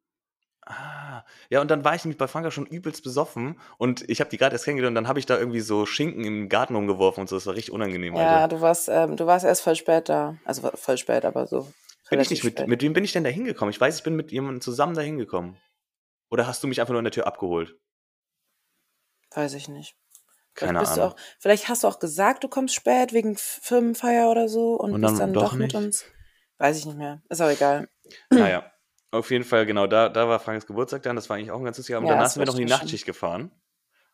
Ah, ja, und dann war ich nämlich bei Franka schon übelst besoffen und ich habe die gerade erst kennengelernt und dann habe ich da irgendwie so Schinken im Garten umgeworfen und so. Das war richtig unangenehm, Ja, Alter. du warst, ähm, du warst erst voll spät da. Also voll spät, aber so. Bin ich nicht mit, mit wem bin ich denn da hingekommen? Ich weiß, ich bin mit jemandem zusammen da hingekommen. Oder hast du mich einfach nur an der Tür abgeholt? Weiß ich nicht. Keine vielleicht bist Ahnung. Du auch, vielleicht hast du auch gesagt, du kommst spät wegen Firmenfeier oder so und, Und bist dann dann doch doch mit uns. Weiß ich nicht mehr. Ist auch egal. Naja, auf jeden Fall, genau, da, da war Frankas Geburtstag dann, das war eigentlich auch ein ganz lustiger Abend. Ja, Danach sind wir noch in die. Nachtschicht gefahren.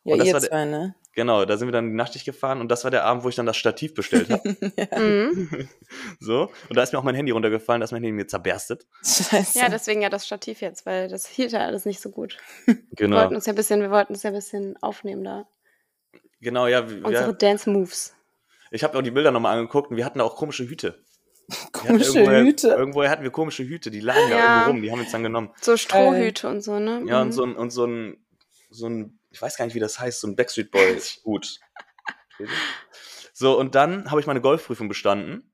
Ja, Und das ihr war der- zwei, ne? Genau, da sind wir dann in die Nachtschicht gefahren und das war der Abend, wo ich dann das Stativ bestellt habe. [LAUGHS] [LAUGHS] Mhm. [LAUGHS] so, und da ist mir auch mein Handy runtergefallen, da ist mein Handy mir zerberstet. Scheiße. Ja, deswegen ja das Stativ jetzt, weil das hielt ja alles nicht so gut. Wir Genau, wollten uns ja ein bisschen, wir wollten uns ja ein bisschen aufnehmen da. genau, ja, wir- Unsere ja Dance Moves. ich habe auch die Bilder nochmal angeguckt und wir hatten da auch komische Hüte. [LAUGHS] Komische irgendwoher, Hüte. Irgendwoher hatten wir komische Hüte, die lagen da Ja. irgendwo rum, die haben wir uns dann genommen. So Strohhüte und so, ne? Ja, und Mhm. so ein, und so ein, so ein, ich weiß gar nicht, wie das heißt, so ein Backstreet Boys [LAUGHS] Hut. So, und dann habe ich meine Golfprüfung bestanden.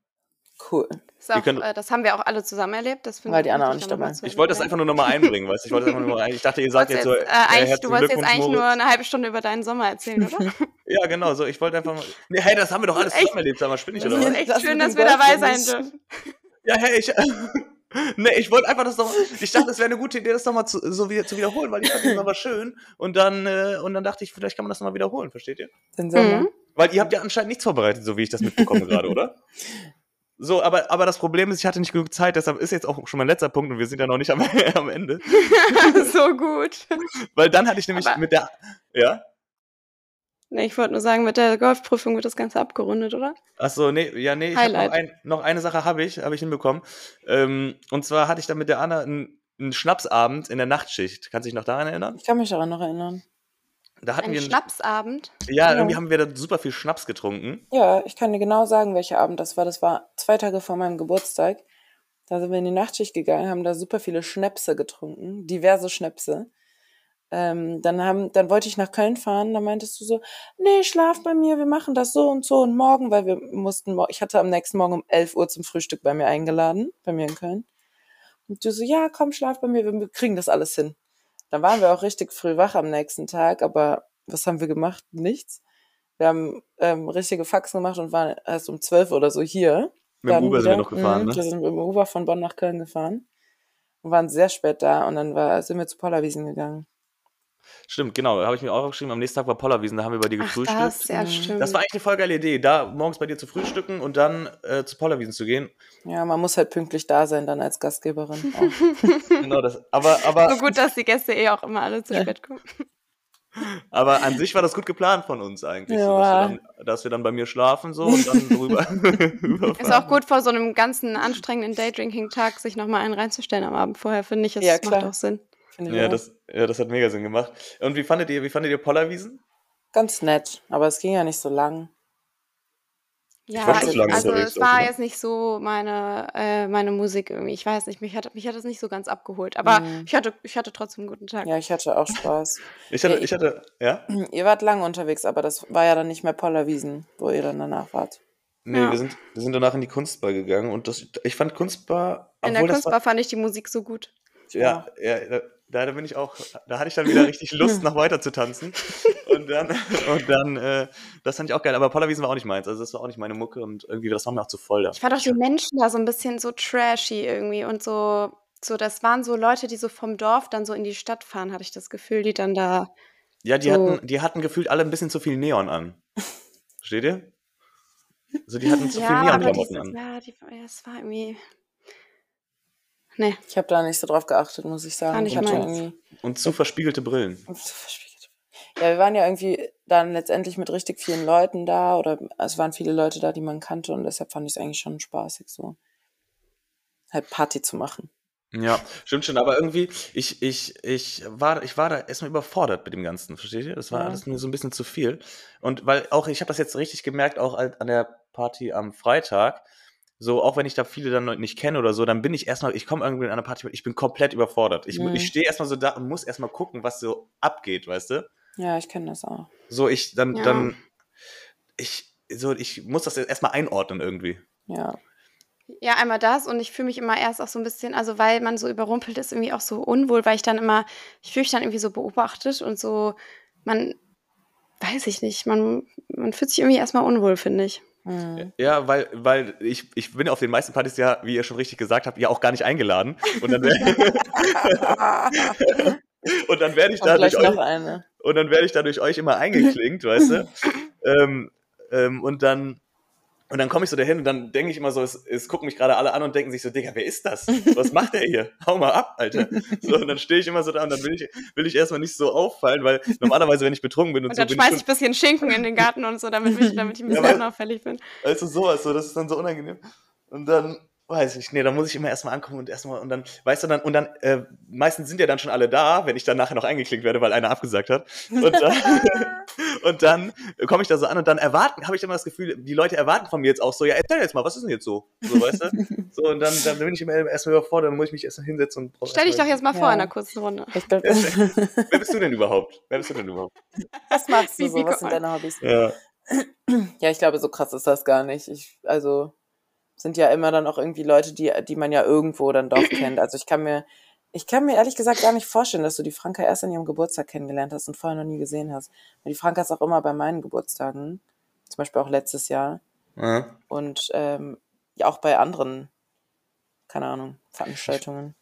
Cool. Ist auch, könnt- äh, das haben wir auch alle zusammen erlebt. Das ich die Anna auch nicht dabei? Ich wollte das einfach nur nochmal einbringen, weißt du? Ich wollte das einfach nur mal, ich dachte, ihr sagt Wolltest jetzt so, jetzt, äh, eigentlich, herzlichen du wolltest jetzt eigentlich nur Moritz. eine halbe Stunde über deinen Sommer erzählen, oder? [LAUGHS] Ja, genau, so, ich wollte einfach mal, nee, hey, das haben wir doch alles Echt? zusammen erlebt, sag mal, spinne ich Das oder Das was? ist echt Das schön, dass wir dabei sein dürfen. [LAUGHS] Ja, hey, ich, [LAUGHS] nee, ich wollte einfach das doch, ich dachte, es wäre eine gute Idee, das nochmal zu, so wieder, zu wiederholen, weil ich fand das aber schön und dann, äh, und dann dachte ich, vielleicht kann man das nochmal wiederholen, versteht ihr? Den Sommer. Mhm. Weil ihr habt ja anscheinend nichts vorbereitet, so wie ich das mitbekomme gerade, oder? So, aber, aber das Problem ist, ich hatte nicht genug Zeit, deshalb ist jetzt auch schon mein letzter Punkt und wir sind ja noch nicht am, [LAUGHS] am Ende. [LAUGHS] so gut. Weil dann hatte ich nämlich Aber- mit der, ja? Nee, ich wollte nur sagen, mit der Golfprüfung wird das Ganze abgerundet, oder? Achso, nee, ja, nee, ich hab noch, ein, noch eine Sache habe ich, habe ich hinbekommen. Ähm, und zwar hatte ich dann mit der Anna einen, einen Schnapsabend in der Nachtschicht. Kannst du dich noch daran erinnern? Ich kann mich daran noch erinnern. Da hatten Ein wir Schnapsabend. Ja, Ja. irgendwie haben wir da super viel Schnaps getrunken. Ja, ich kann dir genau sagen, welcher Abend das war. Das war zwei Tage vor meinem Geburtstag. Da sind wir in die Nachtschicht gegangen, haben da super viele Schnäpse getrunken, diverse Schnäpse. Ähm, dann, haben, dann wollte ich nach Köln fahren, da meintest du so, nee, schlaf bei mir, wir machen das so und so und morgen, weil wir mussten, ich hatte am nächsten Morgen um 11 Uhr zum Frühstück bei mir eingeladen, bei mir in Köln. Und du so, ja, komm, schlaf bei mir, wir kriegen das alles hin. Dann waren wir auch richtig früh wach am nächsten Tag, aber was haben wir gemacht? Nichts. Wir haben ähm, richtige Faxen gemacht und waren erst um 12 oder so hier. Mit dem Uber sind wir wieder. noch gefahren, Mhm, ne? Wir sind mit dem Uber von Bonn nach Köln gefahren und waren sehr spät da und dann war, sind wir zu Pollerwiesen gegangen. Stimmt, genau. Da habe ich mir auch aufgeschrieben. Am nächsten Tag war Pollerwiesen, da haben wir bei dir Ach, gefrühstückt. das, ja, Mhm. stimmt. Das war eigentlich eine voll geile Idee, da morgens bei dir zu frühstücken und dann äh, zu Pollerwiesen zu gehen. Ja, man muss halt pünktlich da sein dann als Gastgeberin. [LAUGHS] Genau das. Aber, aber, so gut, dass die Gäste eh auch immer alle zu Ja. spät kommen. aber an sich war das gut geplant von uns eigentlich. So, dass, Ja. wir dann, dass wir dann bei mir schlafen so und dann drüber. [LAUGHS] [LAUGHS] Ist auch gut vor so einem ganzen anstrengenden Daydrinking-Tag, sich nochmal einen reinzustellen am Abend vorher, finde ich. Es Ja, macht auch Sinn. Ja auch. das, ja, das hat mega Sinn gemacht. Und wie fandet ihr, wie fandet ihr Pollerwiesen? Ganz nett, aber es ging ja nicht so lang. Ja, war lange also unterwegs es war auch, ne? jetzt nicht so meine, äh, meine Musik irgendwie. Ich weiß nicht, mich hat, mich hat das nicht so ganz abgeholt. Aber Mhm. ich, hatte, ich hatte trotzdem einen guten Tag. Ja, ich hatte auch Spaß. [LAUGHS] Ich hatte, Ja, ich hatte, ja? Ihr wart lang unterwegs, aber das war ja dann nicht mehr Pollerwiesen, wo ihr dann danach wart. Nee, Ja. wir, sind, wir sind danach in die Kunstbar gegangen und das, ich fand Kunstbar, In der Kunstbar fand ich die Musik so gut. Ja, ja, da, da bin ich auch, da hatte ich dann wieder [LAUGHS] richtig Lust, noch weiter zu tanzen. Und dann, [LAUGHS] und dann, äh, das fand ich auch geil. Aber Pollerwiesen war auch nicht meins. Also das war auch nicht meine Mucke und irgendwie, das war mir auch zu voll da. Ich fand auch die Menschen da so ein bisschen so trashy irgendwie und so, so, das waren so Leute, die so vom Dorf dann so in die Stadt fahren, hatte ich das Gefühl, die dann da. Ja, die, So. hatten, die hatten gefühlt alle ein bisschen zu viel Neon an. Versteht ihr? Also die hatten zu [LAUGHS] viel Ja, aber Neonklamotten an. ja, die, ja, es war irgendwie. Nee, Ich habe da nicht so drauf geachtet, muss ich sagen. Fand ich hatte meins. irgendwie Und zu verspiegelte Brillen. Ja, wir waren ja irgendwie dann letztendlich mit richtig vielen Leuten da oder es waren viele Leute da, die man kannte und deshalb fand ich es eigentlich schon spaßig, so halt Party zu machen. Ja, stimmt schon, aber irgendwie, ich, ich, ich, war, ich war da erstmal überfordert mit dem Ganzen, versteht ihr? Das war Ja. alles mir so ein bisschen zu viel. Und weil auch, ich habe das jetzt richtig gemerkt, auch an an der Party am Freitag, so, auch wenn ich da viele dann noch nicht kenne oder so, dann bin ich erstmal, ich komme irgendwie in einer Party, ich bin komplett überfordert. Ich, Mhm. ich stehe erstmal so da und muss erstmal gucken, was so abgeht, weißt du? Ja, ich kenne das auch. So, ich, dann, Ja. dann, ich, so, ich muss das erstmal einordnen irgendwie. Ja. Ja, einmal das und ich fühle mich immer erst auch so ein bisschen, also weil man so überrumpelt ist, irgendwie auch so unwohl, weil ich dann immer, ich fühle mich dann irgendwie so beobachtet und so, man, weiß ich nicht, man, man fühlt sich irgendwie erstmal unwohl, finde ich. Mhm. Ja, weil, weil ich, ich bin auf den meisten Partys ja, wie ihr schon richtig gesagt habt, ja auch gar nicht eingeladen. Und dann, [LAUGHS] und dann werde ich da durch euch, eine. und dann werde ich da durch euch immer eingeklinkt, weißt du? [LAUGHS] Ähm, ähm, und dann, und dann komme ich so dahin und dann denke ich immer so, es, es gucken mich gerade alle an und denken sich so, Digga, wer ist das? [LAUGHS] Was macht der hier? Hau mal ab, Alter. [LAUGHS] So, und dann stehe ich immer so da und dann will ich, will ich erstmal nicht so auffallen, weil normalerweise, wenn ich betrunken bin und, Und so, dann schmeiß ich ein bisschen Schinken in den Garten und so, damit, [LAUGHS] mich, damit ich ein Ja, bisschen aber- unauffällig bin. Also sowas, so, das ist dann so unangenehm. Und dann, weiß ich, nee, dann muss ich immer erstmal ankommen und erstmal, und dann, weißt du, dann, und dann, äh, meistens sind ja dann schon alle da, wenn ich dann nachher noch eingeklinkt werde, weil einer abgesagt hat. Und dann, [LAUGHS] und dann komme ich da so an und dann erwarten, habe ich immer das Gefühl, die Leute erwarten von mir jetzt auch so, ja, erzähl jetzt mal, was ist denn jetzt so? So, weißt du? So, und dann, dann bin ich immer erstmal überfordert, dann muss ich mich erstmal hinsetzen und Stell dich doch erstmal- jetzt mal vor Ja. in einer kurzen Runde. Ich glaub, [LAUGHS] Wer bist du denn überhaupt? Wer bist du denn überhaupt? was machst du Wie- so? wie Was sind deine Hobbys? Ja. Ja, ich glaube, so krass ist das gar nicht. Ich, also, sind ja immer dann auch irgendwie Leute, die, die man ja irgendwo dann doch [CLEARS THROAT] kennt. Also ich kann mir, ich kann mir ehrlich gesagt gar nicht vorstellen, dass du die Franka erst an ihrem Geburtstag kennengelernt hast und vorher noch nie gesehen hast. Weil die Franka ist auch immer bei meinen Geburtstagen. Zum Beispiel auch letztes Jahr. Ja. Und ähm, ja auch bei anderen, keine Ahnung, Veranstaltungen.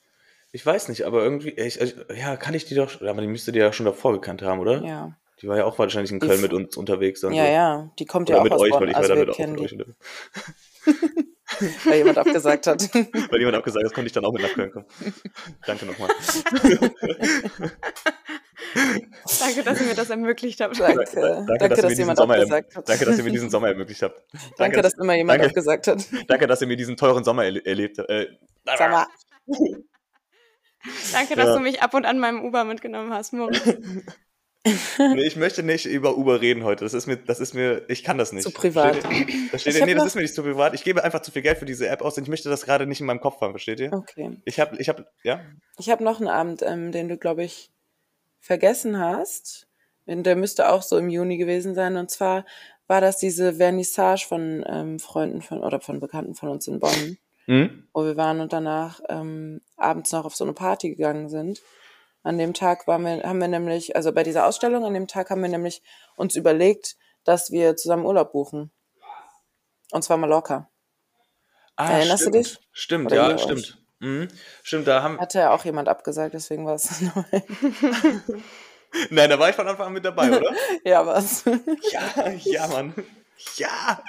Ich weiß nicht, aber irgendwie, ich, ich, ja, kann ich die doch, aber die müsste die ja schon davor gekannt haben, oder? Ja. Die war ja auch wahrscheinlich in Die Köln F- mit uns unterwegs. und Ja, so. ja. Die kommt Oder ja auch mit aus euch, Bonn. weil ich war Also damit wir auch mit die, euch. [LAUGHS] weil jemand abgesagt hat. [LAUGHS] Weil jemand auch gesagt hat, konnte ich dann auch mit nach Köln kommen. Danke nochmal. [LAUGHS] Danke, dass ihr mir das ermöglicht habt. Danke, Danke, danke, dass ihr mir dass diesen jemand Sommer, abgesagt hat. danke, dass ihr mir diesen Sommer ermöglicht habt. Danke, dass immer jemand danke. abgesagt hat. danke, dass ihr mir diesen teuren Sommer erle erlebt habt. Äh, mal. Danke, dass Ja. du mich ab und an meinem Uber mitgenommen hast, Moritz. Nee, ich möchte nicht über Uber reden heute. Das ist mir, das ist mir, ich kann das nicht. Zu privat. Versteht ihr? Versteht Nee, das ist mir nicht zu privat. Ich gebe einfach zu viel Geld für diese App aus und ich möchte das gerade nicht in meinem Kopf haben, versteht ihr? Okay. Ich habe, ich habe, ja? Ich habe noch einen Abend, ähm, den du, glaube ich, vergessen hast. Der müsste auch so im Juni gewesen sein. Und zwar war das diese Vernissage von ähm, Freunden von oder von Bekannten von uns in Bonn, Hm? wo wir waren und danach ähm, abends noch auf so eine Party gegangen sind. An dem Tag waren wir, haben wir nämlich, also bei dieser Ausstellung, an dem Tag haben wir nämlich uns überlegt, dass wir zusammen Urlaub buchen. Und zwar Mallorca. Ah, Erinnerst du stimmt. dich? Stimmt, Oder ja, stimmt. Mhm. Stimmt, da haben. Hatte ja auch jemand abgesagt, deswegen war es [LAUGHS] neu. Nein, da war ich von Anfang an mit dabei, oder? [LAUGHS] ja, was? Ja, ja, Mann. Ja.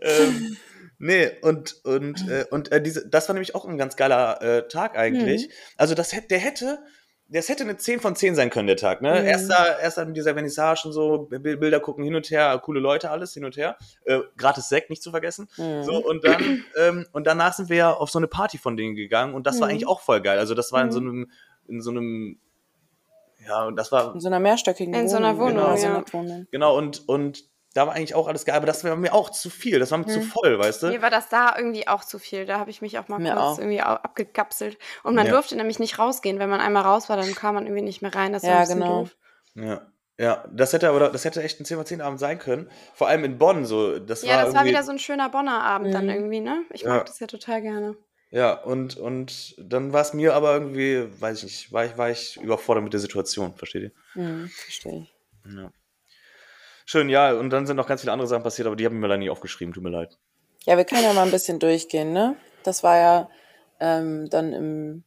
Ähm, nee, und, und, äh, und äh, diese, das war nämlich auch ein ganz geiler äh, Tag eigentlich. Also das hätte, der hätte, das hätte eine 10 von 10 sein können, der Tag. Ne? Mhm. Erster, erster mit dieser Vernissage und so, Bi- Bilder gucken hin und her, coole Leute, alles hin und her. Äh, gratis Sekt, nicht zu vergessen. Mhm. So, und dann, ähm, und danach sind wir ja auf so eine Party von denen gegangen und das war Mhm. eigentlich auch voll geil. Also das war in Mhm. so einem, in so einem, ja, und das war, In so einer mehrstöckigen In so einer Wohnung. Wohnung, genau, so ja. einer Wohnung. Genau, und, und da war eigentlich auch alles geil, aber das war mir auch zu viel, das war mir zu Mhm. voll, weißt du? Mir war das da irgendwie auch zu viel. Da habe ich mich auch mal Mir kurz auch. irgendwie abgekapselt. Und man Ja. durfte nämlich nicht rausgehen. Wenn man einmal raus war, dann kam man irgendwie nicht mehr rein. Das war Ja, ein bisschen genau. doof. Ja. Ja, das hätte aber, das hätte echt ein 10 von 10 Abend sein können. Vor allem in Bonn, so, das Ja, war das war wieder so ein schöner Bonner Abend dann Mhm. irgendwie, ne? Ich Ja. mag das ja total gerne. ja, und, und dann war es mir aber irgendwie, weiß ich nicht, war ich, war ich überfordert mit der Situation, versteht ihr? Hm, verstehe ich. Ja. Schön, ja, und dann sind noch ganz viele andere Sachen passiert, aber die haben mir leider nie aufgeschrieben, tut mir leid. Ja, wir können ja mal ein bisschen durchgehen, ne? Das war ja ähm, dann im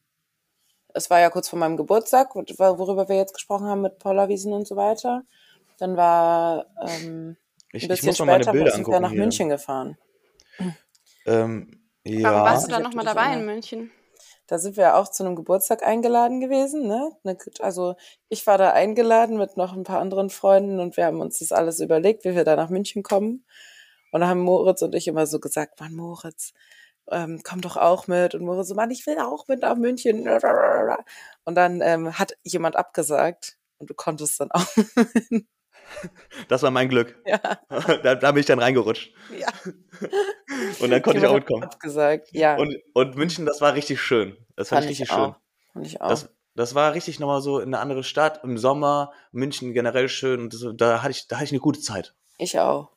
es war ja kurz vor meinem Geburtstag, worüber wir jetzt gesprochen haben mit Paula Wiesen und so weiter. Dann war ähm, Ich, ein ich bisschen meine später Bilder sind wir nach hier. München gefahren. Ähm, ja. Warum warst du Ich da hab nochmal dabei in München? Da sind wir auch zu einem Geburtstag eingeladen gewesen. Ne? Ne- Also ich war da eingeladen mit noch ein paar anderen Freunden und wir haben uns das alles überlegt, wie wir da nach München kommen. Und da haben Moritz und ich immer so gesagt, Mann, Moritz, ähm, komm doch auch mit. Und Moritz so, Mann, ich will auch mit nach München. Und dann ähm, hat jemand abgesagt und du konntest dann auch. [LAUGHS] Das war mein Glück. ja, [LAUGHS] da, da bin ich dann reingerutscht. ja. [LAUGHS] Und dann konnte ich auch mitkommen. Abgesagt, ja. Und, und München, das war richtig schön. Das fand, fand ich ich richtig schön. auch. Fand ich auch. Das, das war richtig nochmal so in eine andere Stadt, im Sommer, München generell schön. Und das, da, hatte ich, da hatte ich eine gute Zeit. ich auch.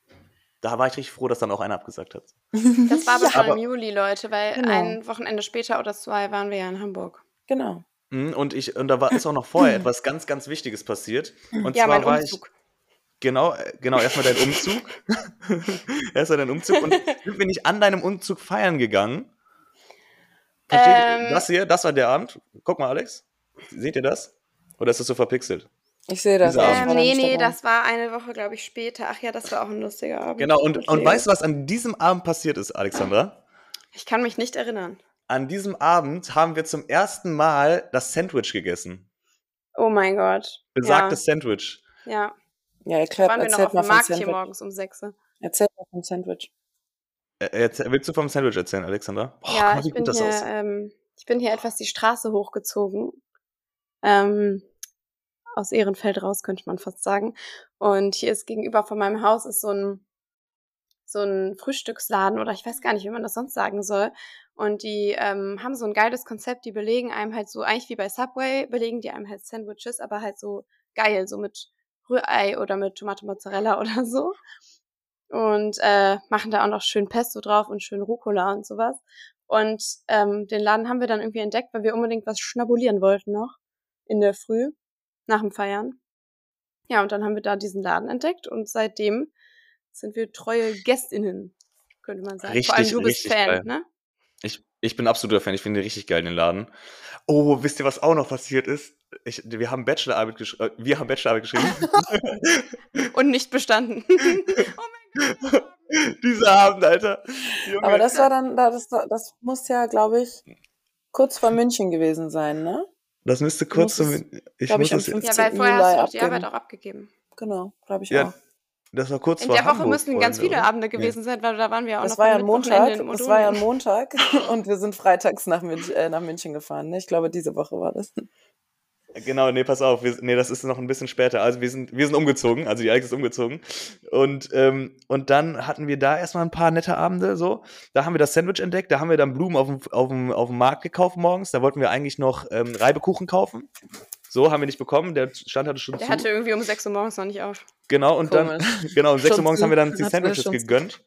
Da war ich richtig froh, dass dann auch einer abgesagt hat. Das war aber [LAUGHS] schon Aber- im Juli, Leute, weil Genau. ein Wochenende später oder zwei waren wir ja in Hamburg. Genau. Mhm, Und, ich, und da war, ist auch noch vorher etwas ganz, ganz Wichtiges passiert. Und Ja, zwar mein war Umzug. ich. Genau, äh, genau, erstmal dein Umzug. [LAUGHS] erstmal dein Umzug. Und sind wir nicht an deinem Umzug feiern gegangen? Versteht Ähm. Das hier, das war der Abend. Guck mal, Alex. Seht ihr das? Oder ist das so verpixelt? Ich sehe das. Ähm, nee, nee, das war eine Woche, glaube ich, später. Ach ja, das war auch ein lustiger Abend. Genau, und, und Okay. weißt du, was an diesem Abend passiert ist, Alexandra? Ich kann mich nicht erinnern. An diesem Abend haben wir zum ersten Mal das Sandwich gegessen. Oh mein Gott. Besagtes Sandwich. Ja, ja. Erklärt, Waren wir noch auf mal dem vom Markt hier Sandwich. morgens um sechs. Erzählt mal vom Sandwich. Äh, erzähl- willst du vom Sandwich erzählen, Alexandra? Boah, ja, ich bin, hier, ähm, ich bin hier etwas die Straße hochgezogen. Ähm, aus Ehrenfeld raus, könnte man fast sagen. Und hier ist gegenüber von meinem Haus ist so ein, so ein Frühstücksladen oder ich weiß gar nicht, wie man das sonst sagen soll. Und die ähm, haben so ein geiles Konzept, die belegen einem halt so, eigentlich wie bei Subway, belegen die einem halt Sandwiches, aber halt so geil, so mit Rührei oder mit Tomate Mozzarella [LAUGHS] oder so. Und äh, machen da auch noch schön Pesto drauf und schön Rucola und sowas. Und ähm, den Laden haben wir dann irgendwie entdeckt, weil wir unbedingt was schnabulieren wollten noch in der Früh nach dem Feiern. Ja, und dann haben wir da diesen Laden entdeckt und seitdem sind wir treue Gästinnen, könnte man sagen. Vor allem Richtig, du bist richtig Fan, geil. ne? Ich, ich bin absoluter Fan, ich finde den richtig geil, den Laden. Oh, wisst ihr, was auch noch passiert ist? Ich, wir haben Bachelorarbeit geschrieben. Wir haben Bachelorarbeit geschrieben. [LAUGHS] Und nicht bestanden. [LAUGHS] oh mein Gott. Dieser Abend, Alter. Junge. Aber das war dann, das, das muss ja, glaube ich, kurz vor München gewesen sein, ne? Das müsste kurz zum. es, Ich glaub muss ich, das, Ja, 15. weil vorher hast du Juli doch die Arbeit abgeben. auch abgegeben. Genau, glaube ich ja, auch. das war kurz In vor der Woche Hamburg, müssen ganz viele oder? Abende gewesen sein, weil da waren wir auch Das noch war ja am ein Montag, in das war ja ein. Montag [LAUGHS] und wir sind freitags nach München, äh, nach München gefahren. Ne? Ich glaube, diese Woche war das. Genau, nee, pass auf, wir, nee, das ist noch ein bisschen später. Also wir sind, wir sind umgezogen, also die Alex ist umgezogen. Und, ähm, und dann hatten wir da erstmal ein paar nette Abende so. Da haben wir das Sandwich entdeckt, da haben wir dann Blumen auf dem, auf dem, auf dem Markt gekauft morgens. Da wollten wir eigentlich noch ähm, Reibekuchen kaufen. So, haben wir nicht bekommen, der Stand hatte schon Der zu. hatte irgendwie um 6 Uhr morgens noch nicht auf. Genau, und dann, Komisch. [LAUGHS] genau, um 6 Uhr morgens haben wir dann die Sandwiches gegönnt.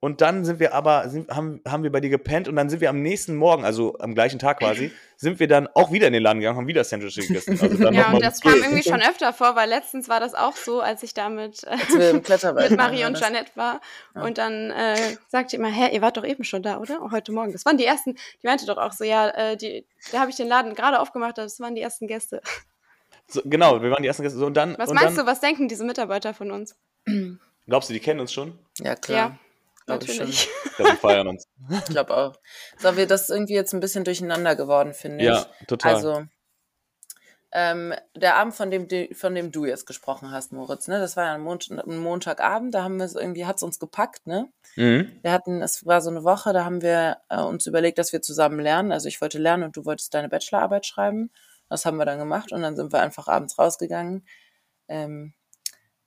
Und dann sind wir aber, sind, haben, haben wir bei dir gepennt und dann sind wir am nächsten Morgen, also am gleichen Tag quasi, [LAUGHS] sind wir dann auch wieder in den Laden gegangen, haben wieder Sandwiches gegessen. Also dann Ja, und das kam irgendwie schon öfter vor, weil letztens war das auch so, als ich da mit, äh, [LAUGHS] mit Marie und das. Janette war. Ja. Und dann äh, sagte immer, hä, ihr wart doch eben schon da, oder? Auch heute Morgen. Das waren die ersten, die meinte doch auch so, ja, äh, die, da habe ich den Laden gerade aufgemacht, das waren die ersten Gäste. So, genau, wir waren die ersten Gäste. So, und dann, Was und meinst dann, du, was denken diese Mitarbeiter von uns? Glaubst du, die kennen uns schon? Ja, klar. Ja, glaub ich natürlich. Ich glaube, die feiern uns. Ich glaube auch. So, wir das ist irgendwie jetzt ein bisschen durcheinander geworden, finde ich. Ja, total. Also, ähm, der Abend, von dem, du- von dem du jetzt gesprochen hast, Moritz, ne, das war ja ein, Mont ein Montagabend, da haben wir es irgendwie, hat's uns gepackt, ne? mhm. Wir hatten, es war so eine Woche, da haben wir äh, uns überlegt, dass wir zusammen lernen. Also ich wollte lernen und du wolltest deine Bachelorarbeit schreiben. Das haben wir dann gemacht und dann sind wir einfach abends rausgegangen. Ähm,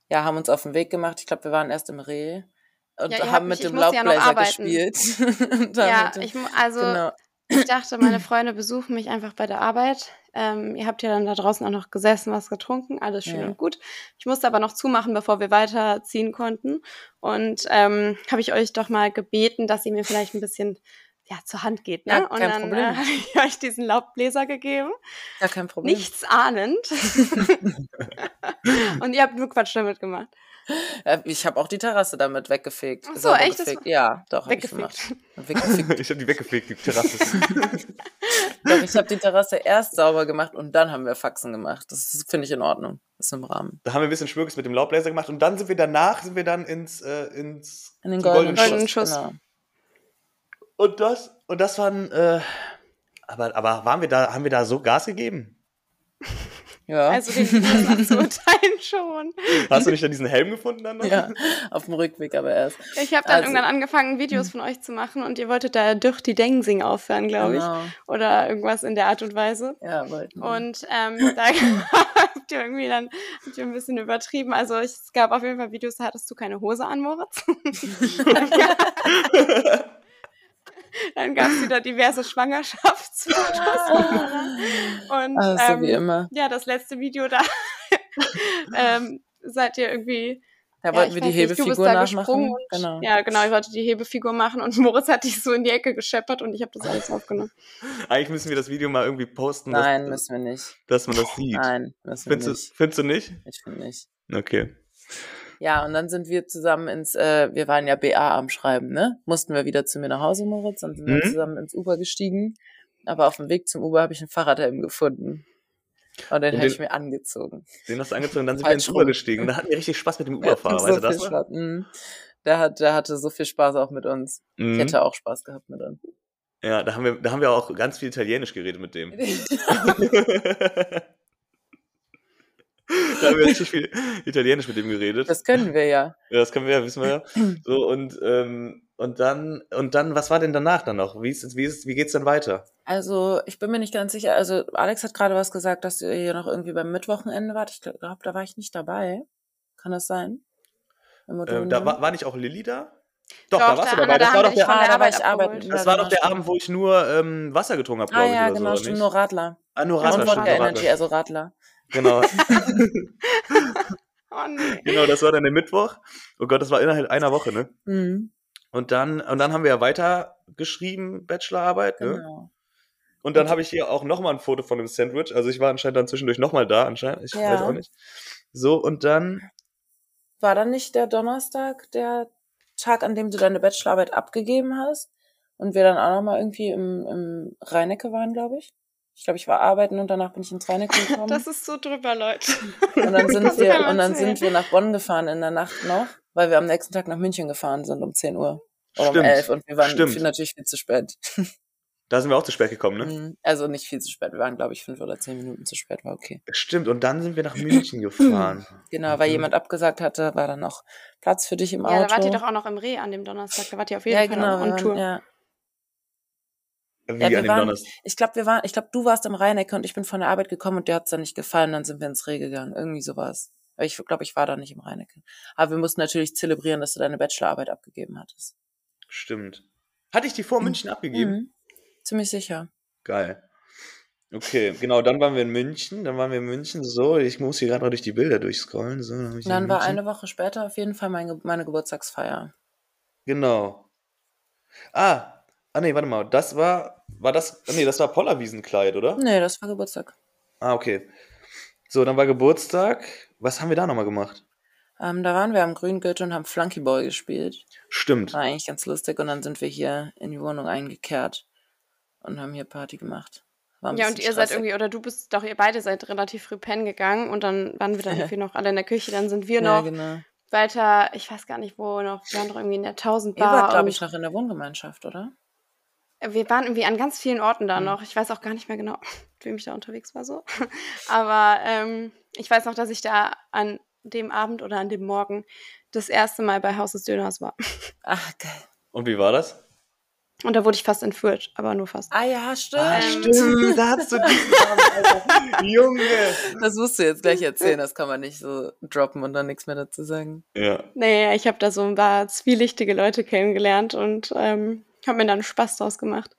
ja, haben uns auf den Weg gemacht. Ich glaube, wir waren erst im Reh und Ja, haben mich- mit ich dem ja Laubbläser arbeiten. gespielt. [LAUGHS] Ja, ich, also genau. ich dachte, meine [CLEARS THROAT] Freunde besuchen mich einfach bei der Arbeit. Ähm, ihr habt ja dann da draußen auch noch gesessen, was getrunken, alles schön Ja. und gut. Ich musste aber noch zumachen, bevor wir weiterziehen konnten. Und ähm, habe ich euch doch mal gebeten, dass ihr mir vielleicht ein bisschen ja, zur Hand geht. Ne? Ja, und dann Problem. äh, [LAUGHS] habe ich euch diesen Laubbläser gegeben, Ja, kein Problem. nichts ahnend. [LAUGHS] und ihr habt nur Quatsch damit gemacht. Äh, Ich habe auch die Terrasse damit weggefegt. Ach so, sauber echt? Gefegt. Ja, doch, hab ich Weggefegt. gemacht. [LAUGHS] Weggefegt. ich habe die weggefegt, die Terrasse. [LAUGHS] Doch, ich habe die Terrasse erst sauber gemacht und dann haben wir Faxen gemacht. Das finde ich in Ordnung. Das ist im Rahmen. Da haben wir ein bisschen Schmückes mit dem Laubbläser gemacht und dann sind wir danach, sind wir dann ins, äh, ins In den goldenen, Goldenen Schuss. Schuss. Genau. Und das, und das waren, äh, aber, aber waren wir da, haben wir da so Gas gegeben? Ja. Also den Videos [LAUGHS] anzuurteilen schon. Hast du nicht dann diesen Helm gefunden dann noch? ja, auf dem Rückweg aber erst. Ich habe dann Also- irgendwann angefangen, Videos von euch zu machen und ihr wolltet da durch die Dengsing aufhören, glaube ich. Genau. Oder irgendwas in der Art und Weise. Ja, wollten wir. Und ähm, [LAUGHS] da habt ihr irgendwie dann habt ihr ein bisschen übertrieben. Also ich, es gab auf jeden Fall Videos, da hattest du keine Hose an, Moritz. [LAUGHS] dann gab es wieder diverse Schwangerschaftsfotos. Und Ah, so ähm, wie immer. ja, das letzte Video da [LAUGHS] ähm, seid ihr irgendwie Da ja, wollten ich wir die nicht, du bist Hebefigur da nachmachen. gesprungen Und, Genau. Ja, genau, ich wollte die Hebefigur machen und [LAUGHS] Moritz hat dich so in die Ecke gescheppert und ich habe das alles aufgenommen. Eigentlich müssen wir das Video mal irgendwie posten, Nein, dass, müssen wir nicht. dass man das sieht. Nein, müssen wir Findest du, nicht. findest du nicht? Ich finde nicht. Okay. Ja, und dann sind wir zusammen ins, äh, wir waren ja BA am Schreiben, ne? Mussten wir wieder zu mir nach Hause, Moritz, dann sind wir Mhm. zusammen ins Uber gestiegen. Aber auf dem Weg zum Uber habe ich einen Fahrradhelm gefunden. Und den Und habe den- ich mir angezogen. Den hast du angezogen, dann sind wir ins Falsch Uber rum. gestiegen. Und da hatten wir richtig Spaß mit dem Uberfahrer, hatte [LAUGHS] weißt du so das? Spaß. Mhm. Der, hat, der hatte so viel Spaß auch mit uns. Ich Mhm. hätte auch Spaß gehabt mit uns. Ja, da haben, wir, da haben wir auch ganz viel Italienisch geredet mit dem. [LAUGHS] [LAUGHS] da haben wir richtig viel Italienisch mit dem geredet. Das können wir ja. Ja, das können wir ja, wissen wir ja. So, und, ähm, und dann, und dann, was war denn danach dann noch? Wie, ist, wie, ist, wie geht's dann weiter? Also, ich bin mir nicht ganz sicher. Also, Alex hat gerade was gesagt, dass ihr hier noch irgendwie beim Mittwochenende wart. Ich glaube, da war ich nicht dabei. Kann das sein? Ähm, da war, war nicht auch Lilly da? Doch, Doch, da warst du da- dabei. Das da war doch der, ah, abgeholt. das Ja, war genau, doch der. Abend, wo ich nur ähm, Wasser getrunken habe, Ah glaube ja, ich. oder genau, so, stimmt. nicht? Nur Radler. Ah, nur Und Radler, Wodka stimmt. nur Energy, Radler. also Radler. Genau. [LAUGHS] Oh nee. genau, das war dann der Mittwoch. Oh Gott, das war innerhalb einer Woche, ne? Mhm, Und dann, und dann haben wir ja weiter geschrieben, Bachelorarbeit, ne? genau. Und dann habe ich hier auch nochmal ein Foto von dem Sandwich. Also ich war anscheinend dann zwischendurch nochmal da, anscheinend. Ich Ja. weiß auch nicht. So, und dann, War dann nicht der Donnerstag der Tag, an dem du deine Bachelorarbeit abgegeben hast? Und wir dann auch nochmal irgendwie im, im Rheinecke waren, glaube ich. Ich glaube, ich war arbeiten und danach bin ich ins Rheinecke [LAUGHS] gekommen. Das ist so drüber, Leute. und dann [LAUGHS] sind das wir, und dann sind wir nach Bonn gefahren in der Nacht noch, weil wir am nächsten Tag nach München gefahren sind um 10 Uhr. Oder um Stimmt. 11 und wir waren Stimmt. viel, natürlich viel zu spät. [LAUGHS] da sind wir auch zu spät gekommen, ne? Mhm. Also nicht viel zu spät. Wir waren, glaube ich, fünf oder zehn Minuten zu spät, war okay. Stimmt, und dann sind wir nach München [CLEARS THROAT] gefahren. Genau, weil Mhm. jemand abgesagt hatte, war dann noch Platz für dich im Auto. Ja, da wart ihr doch auch noch im Reh an dem Donnerstag. Da wart ihr auf jeden ja, Fall genau. on waren- Tour. Ja. Wie Ja, an dem waren- Donnerstag. Ich glaube, wir waren, ich glaube, du warst im Rheinecke und ich bin von der Arbeit gekommen und dir hat's dann nicht gefallen, dann sind wir ins Reh gegangen. Irgendwie sowas. Aber ich glaube, ich war da nicht im Rheinecke. Aber wir mussten natürlich zelebrieren, dass du deine Bachelorarbeit abgegeben hattest. Stimmt. Hatte ich die vor München abgegeben? Mhm. Ziemlich sicher. Geil. Okay, genau, dann waren wir in München, dann waren wir in München, so, ich muss hier gerade mal durch die Bilder durchscrollen, so, dann, dann war eine Woche später auf jeden Fall mein, meine Geburtstagsfeier. Genau. Ah, ah nee, warte mal, das war, war das, nee, das war Pollerwiesenkleid, oder? Nee, das war Geburtstag. Ah, okay. So, dann war Geburtstag, was haben wir da nochmal gemacht? Ähm, da waren wir am Grüngürtel und haben Flunkyball gespielt. Stimmt. War eigentlich ganz lustig und dann sind wir hier in die Wohnung eingekehrt und haben hier Party gemacht. War ein Ja, und ihr seid stressig. irgendwie, oder du bist, doch, ihr beide seid relativ früh pennen gegangen und dann waren wir dann irgendwie [LAUGHS] noch alle in der Küche. Dann sind wir Ja, noch genau. weiter, ich weiß gar nicht wo noch, wir waren doch irgendwie in der Ihr Tausendbar. wart, glaube ich, noch in der Wohngemeinschaft, oder? Wir waren irgendwie an ganz vielen Orten da Mhm. noch. Ich weiß auch gar nicht mehr genau, [LAUGHS] mit wem ich da unterwegs war so. [LAUGHS] Aber ähm, ich weiß noch, dass ich da an dem Abend oder an dem Morgen das erste Mal bei Haus des Döners war. Ach, [LAUGHS] geil. Und wie war das? Und da wurde ich fast entführt, aber nur fast. Ah ja, stimmt. Ah, Ähm. stimmt, da hast du diesen Abend, Alter. Junge. Das musst du jetzt gleich erzählen, das kann man nicht so droppen und dann nichts mehr dazu sagen. Ja. Nee, ich habe da so ein paar zwielichtige Leute kennengelernt und ähm, habe mir dann Spaß draus gemacht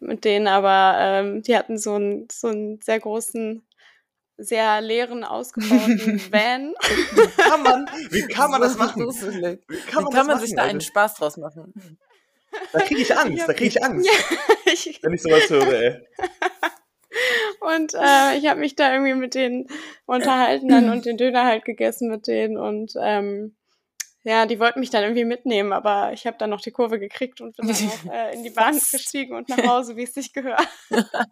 mit denen, aber ähm, die hatten so einen, so einen sehr großen, sehr leeren, ausgebauten [LAUGHS] Van. Kann man, wie kann man das So machen? Wie Wie kann man, kann man das sich machen, da einen Spaß draus machen? Da kriege ich Angst, da kriege ich Angst, [LAUGHS] ich, wenn ich sowas höre, ey. [LAUGHS] und äh, ich habe mich da irgendwie mit denen unterhalten dann [CLEARS THROAT] und den Döner halt gegessen mit denen und ähm, ja, die wollten mich dann irgendwie mitnehmen, aber ich habe dann noch die Kurve gekriegt und bin dann auch [LAUGHS] äh, in die Bahn gestiegen und nach Hause, wie es sich gehört.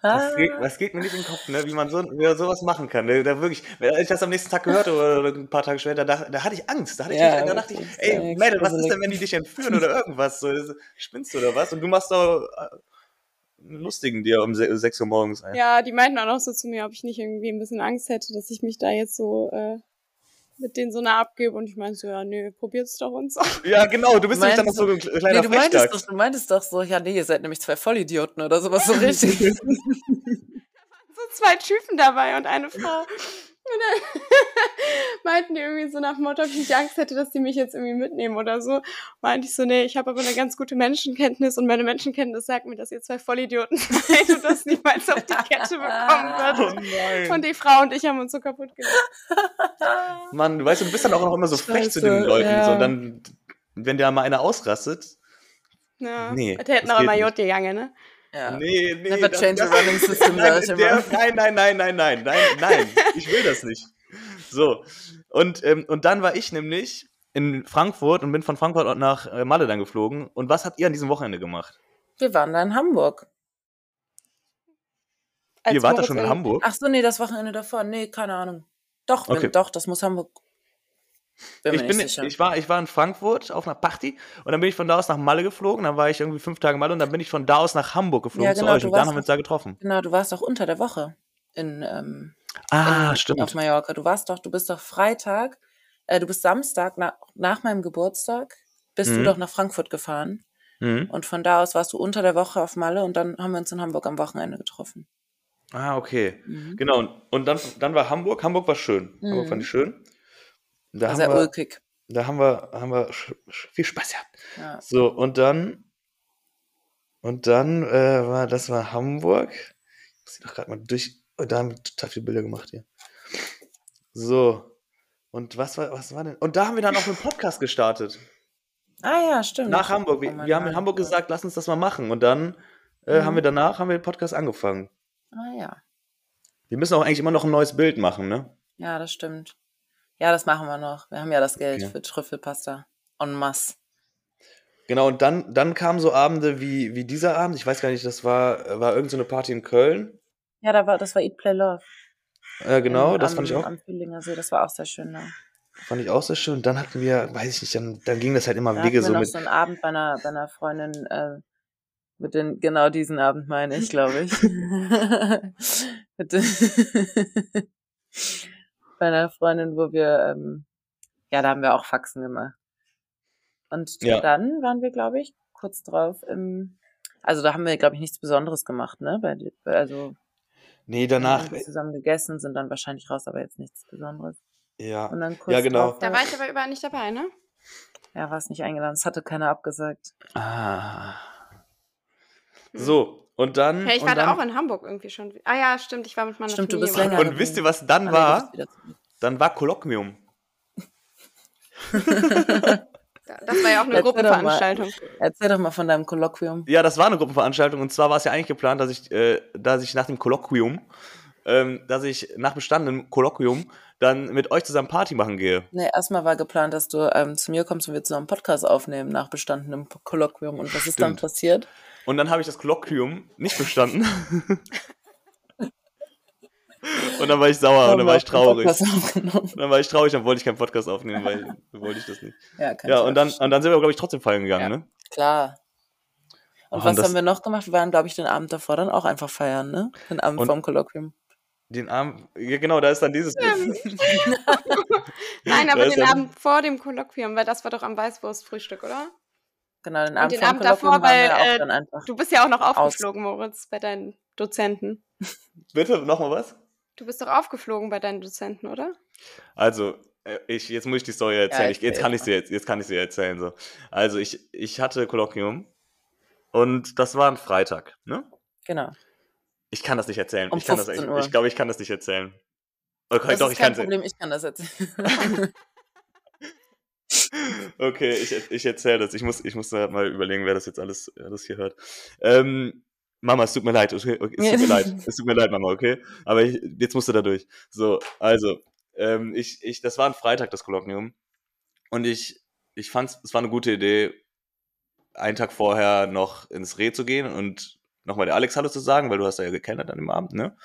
Das geht, das geht mir nicht in den Kopf, ne? wie man so, wie man sowas machen kann. Ne? Da wirklich, als ich das am nächsten Tag gehört oder, ein paar Tage später, da, da hatte ich Angst. Da, hatte ich Ja, da dachte ich, ey, Mädel, was ist denn, wenn die dich entführen oder irgendwas? So, spinnst du oder was? Und du machst doch äh, einen lustigen dir um se- 6 Uhr morgens ein. Ja, die meinten auch noch so zu mir, ob ich nicht irgendwie ein bisschen Angst hätte, dass ich mich da jetzt so äh, mit denen so nah abgebe. Und ich meinte so, ja, nö, probiert's doch und so. [LAUGHS] Ja, genau, du bist nämlich dann noch Meinst so ein kleiner Nee, du meintest, doch, du meintest doch so, ja, nee, ihr seid nämlich zwei Vollidioten oder sowas so richtig. [LAUGHS] so zwei Typen dabei und eine Frau. [LAUGHS] Und [LAUGHS] dann meinten die irgendwie so nach dem Motto, ob ich nicht Angst hätte, dass die mich jetzt irgendwie mitnehmen oder so. Meinte ich so, nee, ich habe aber eine ganz gute Menschenkenntnis und meine Menschenkenntnis sagt mir, dass ihr zwei Vollidioten [LAUGHS] seid und das niemals auf die Kette bekommen [LAUGHS] Oh wird. nein. Und die Frau und ich haben uns so kaputt gemacht. Mann, du weißt, du bist dann auch noch immer so frech zu den Leuten. ja. So, und dann, wenn der mal einer ausrastet. Ja. Nee, Der hätten aber. Jod gegangen, ne? Ja. Nee, nee. Never das- change das- running system, [LAUGHS] Nein, der, nein, nein, nein, nein, nein, nein, nein, ich will das nicht. So, und, ähm, und dann war ich nämlich in Frankfurt und bin von Frankfurt nach äh, Malle dann geflogen. Und was habt ihr an diesem Wochenende gemacht? Wir waren da in Hamburg. Als ihr wart da schon in Hamburg? Ach so, nee, das Wochenende davor. Nee, keine Ahnung. Doch, Okay. wenn, doch, das muss Hamburg. Bin ich, bin, ich, war, ich war in Frankfurt auf einer Party und dann bin ich von da aus nach Malle geflogen. Dann war ich irgendwie fünf Tage in Malle und dann bin ich von da aus nach Hamburg geflogen Ja, zu genau, euch du und dann haben wir uns da getroffen. genau, du warst doch unter der Woche in, ähm, Ah, in, stimmt. auf Mallorca. Du warst doch, du bist doch Freitag, äh, du bist Samstag na, nach meinem Geburtstag, bist du Mhm. doch nach Frankfurt gefahren. Mhm. Und von da aus warst du unter der Woche auf Malle und dann haben wir uns in Hamburg am Wochenende getroffen. Ah, okay. Mhm. Genau. Und, und dann, dann war Hamburg. Hamburg war schön. Mhm. Hamburg fand ich schön. Da sehr wir, ulkig. da haben wir, haben wir viel Spaß gehabt. Ja. So, und dann, und dann äh, war, das war Hamburg. Ich muss die doch gerade mal durch, oh, da haben wir total viele Bilder gemacht hier. So. Und was war, was war denn? Und da haben wir dann auch einen Podcast gestartet. Ah ja, stimmt. Nach Hamburg. Wir, Oh mein wir haben in. Hamburg gesagt, lass uns das mal machen. Und dann äh, Mhm. haben wir danach haben wir den Podcast angefangen. Ah ja. Wir müssen auch eigentlich immer noch ein neues Bild machen, ne? Ja, das stimmt. Ja, das machen wir noch. Wir haben ja das Geld Okay. für Trüffelpasta. En masse. Genau, und dann, dann kamen so Abende wie, wie dieser Abend. Ich weiß gar nicht, das war, war irgendeine so eine Party in Köln. Ja, da war, das war Eat, Play, Love. Äh, genau, Im- das am, fand ich auch, Am Fühlinger See, das war auch sehr schön. Da, fand ich auch sehr schön. Dann hatten wir, weiß ich nicht, dann, dann ging das halt immer da Wege so noch mit. so einen Abend bei einer, bei einer Freundin, äh, mit den, genau diesen Abend meine ich, glaube ich. [LAUGHS] [LAUGHS] mit den, [LAUGHS] bei einer Freundin, wo wir, ähm, ja, da haben wir auch Faxen gemacht. Und Ja. dann waren wir, glaube ich, kurz drauf im, also da haben wir, glaube ich, nichts Besonderes gemacht, ne? Bei, also Nee, wir haben danach, zusammen gegessen, sind dann wahrscheinlich raus, aber jetzt nichts Besonderes. ja. Und dann kurz Ja, genau. drauf Da war ich aber überall nicht dabei, ne? ja, war es nicht eingeladen, es hatte keiner abgesagt. Ah. So, und dann. Hey, ich war da auch in Hamburg irgendwie schon. Ah ja, stimmt, ich war mit meiner Stimmt, du Familie. bist länger. Und wisst ihr, was dann du war? Dann war Kolloquium. [LAUGHS] Das war ja auch eine Erzähl doch mal. Gruppenveranstaltung. Erzähl doch mal von deinem Kolloquium. Ja, das war eine Gruppenveranstaltung und zwar war es ja eigentlich geplant, dass ich, äh, dass ich nach dem Kolloquium, ähm, dass ich nach bestandenem Kolloquium dann mit euch zusammen Party machen gehe. Nee, erstmal war geplant, dass du ähm, zu mir kommst und wir zusammen einen Podcast aufnehmen nach bestandenem Kolloquium. Und was ist dann Stimmt. passiert? Und dann habe ich das Kolloquium nicht bestanden. [LAUGHS] und dann war ich sauer und dann war ich traurig. Aufgenommen. Und dann war ich traurig, dann wollte ich keinen Podcast aufnehmen, weil [LAUGHS] wollte ich das nicht. Ja, Ja, und dann, und dann sind wir, glaube ich, trotzdem feiern gegangen, Ja. ne? Klar. Und Ach, was und haben wir noch gemacht? Wir waren, glaube ich, den Abend davor dann auch einfach feiern, ne? Den Abend vorm Kolloquium. Den Abend, ja, genau, da ist dann dieses [LAUGHS] Nein, aber den Abend vor dem Kolloquium, weil das war doch am Weißwurstfrühstück, oder? Genau, den Abend den vorm Abend davor, weil, äh. Du bist ja auch noch aufgeflogen, Moritz, bei deinen Dozenten. [LAUGHS] Bitte, nochmal was? Du bist doch aufgeflogen bei deinen Dozenten, oder? Also, äh, ich, jetzt muss ich die Story erzählen. Ja, ich, jetzt kann ich sie jetzt, jetzt kann ich sie erzählen. So. Also, ich, ich hatte Kolloquium und das war ein Freitag, ne? Genau. Ich kann das nicht erzählen. Um ich kann das, ich, 15 Uhr. ich glaube, ich kann das nicht erzählen. Okay, Das doch, ist ich kein kann Problem, ich kann das erzählen. [LAUGHS] [LAUGHS] Okay, ich, ich erzähle das. Ich muss, ich muss da mal überlegen, wer das jetzt alles, alles hier hört. Ähm, Mama, es tut mir leid. Okay, okay, es tut mir leid. Es tut mir leid, Mama, okay? Aber ich, jetzt musst du da durch. So, also, ähm, ich, ich, das war ein Freitag, das Kolloquium. Und ich, ich fand es war eine gute Idee, einen Tag vorher noch ins Reh zu gehen und nochmal der Alex Hallo zu sagen, weil du hast ja gekennert an dem Abend, ne?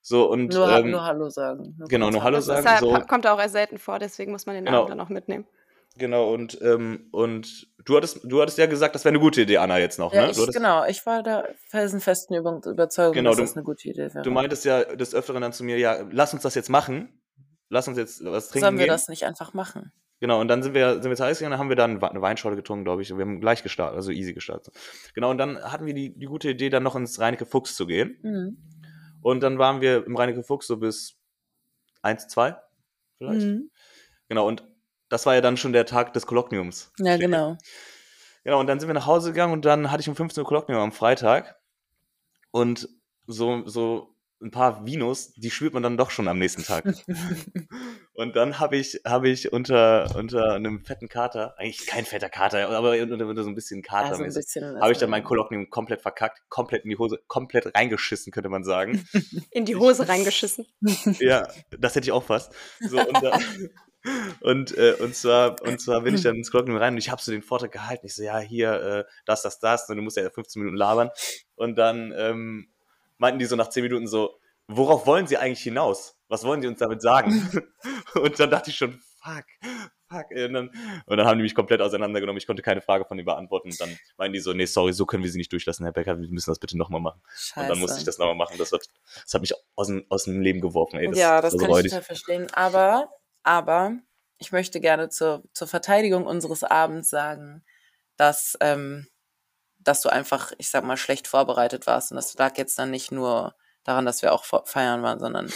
So und Nur, ähm, nur Hallo sagen. Nur genau, nur Hallo sagen. halt, so. kommt auch erst selten vor, deswegen muss man den Genau. Abend dann auch mitnehmen. Genau, und, ähm, und du hattest, du hattest ja gesagt, das wäre eine gute Idee, Anna, jetzt noch, Ja, ne? ich, hattest, genau. Ich war da felsenfesten Über Überzeugung, Genau, dass du- das eine gute Idee wäre. du meintest ja des Öfteren dann zu mir, ja, lass uns das jetzt machen. Lass uns jetzt was trinken Sollen wir gehen. das nicht einfach machen? Genau, und dann sind wir, sind wir zu Eis gegangen, dann haben wir dann eine Weinschorle getrunken, glaube ich, und wir haben gleich gestartet, also easy gestartet. Genau, und dann hatten wir die, die gute Idee, dann noch ins Reinecke Fuchs zu gehen. Mhm. Und dann waren wir im Reinecke Fuchs so bis 1, 2 vielleicht. Mhm. Genau, und das war ja dann schon der Tag des Kolloquiums. Ja, genau. Genau, und dann sind wir nach Hause gegangen und dann hatte ich um 15 Uhr Kolloquium am Freitag. Und so, so ein paar Vinos, die spürt man dann doch schon am nächsten Tag. [LAUGHS] und dann habe ich, habe ich unter, unter einem fetten Kater, eigentlich kein fetter Kater, aber unter, unter so ein bisschen Also ein Katermäßig, bisschen. habe ich dann mein Kolloquium komplett verkackt, komplett in die Hose, komplett reingeschissen, könnte man sagen. [LAUGHS] In die Hose reingeschissen. Ja, das hätte ich auch fast. So, und, dann, [LAUGHS] und, äh, und, zwar, und zwar bin ich dann ins Kolloquium rein und ich habe so den Vortrag gehalten. Ich so, ja, hier, äh, das, das, das. Und du musst ja 15 Minuten labern. Und dann ähm, meinten die so nach 10 Minuten so, worauf wollen sie eigentlich hinaus? Was wollen sie uns damit sagen? [LAUGHS] und dann dachte ich schon, fuck, fuck. Und dann, und dann haben die mich komplett auseinandergenommen. Ich konnte keine Frage von ihnen beantworten. Und dann meinten die so, nee, sorry, so können wir sie nicht durchlassen, Herr Becker. Wir müssen das bitte nochmal machen. Scheiße. Und dann musste ich das nochmal machen. Das hat, das hat mich aus dem, aus dem Leben geworfen. Ey. Das, ja, das so kann ich total verstehen. Aber, aber ich möchte gerne zur, zur Verteidigung unseres Abends sagen, dass, ähm, dass du einfach, ich sag mal, schlecht vorbereitet warst. Und das lag jetzt dann nicht nur daran, dass wir auch feiern waren, sondern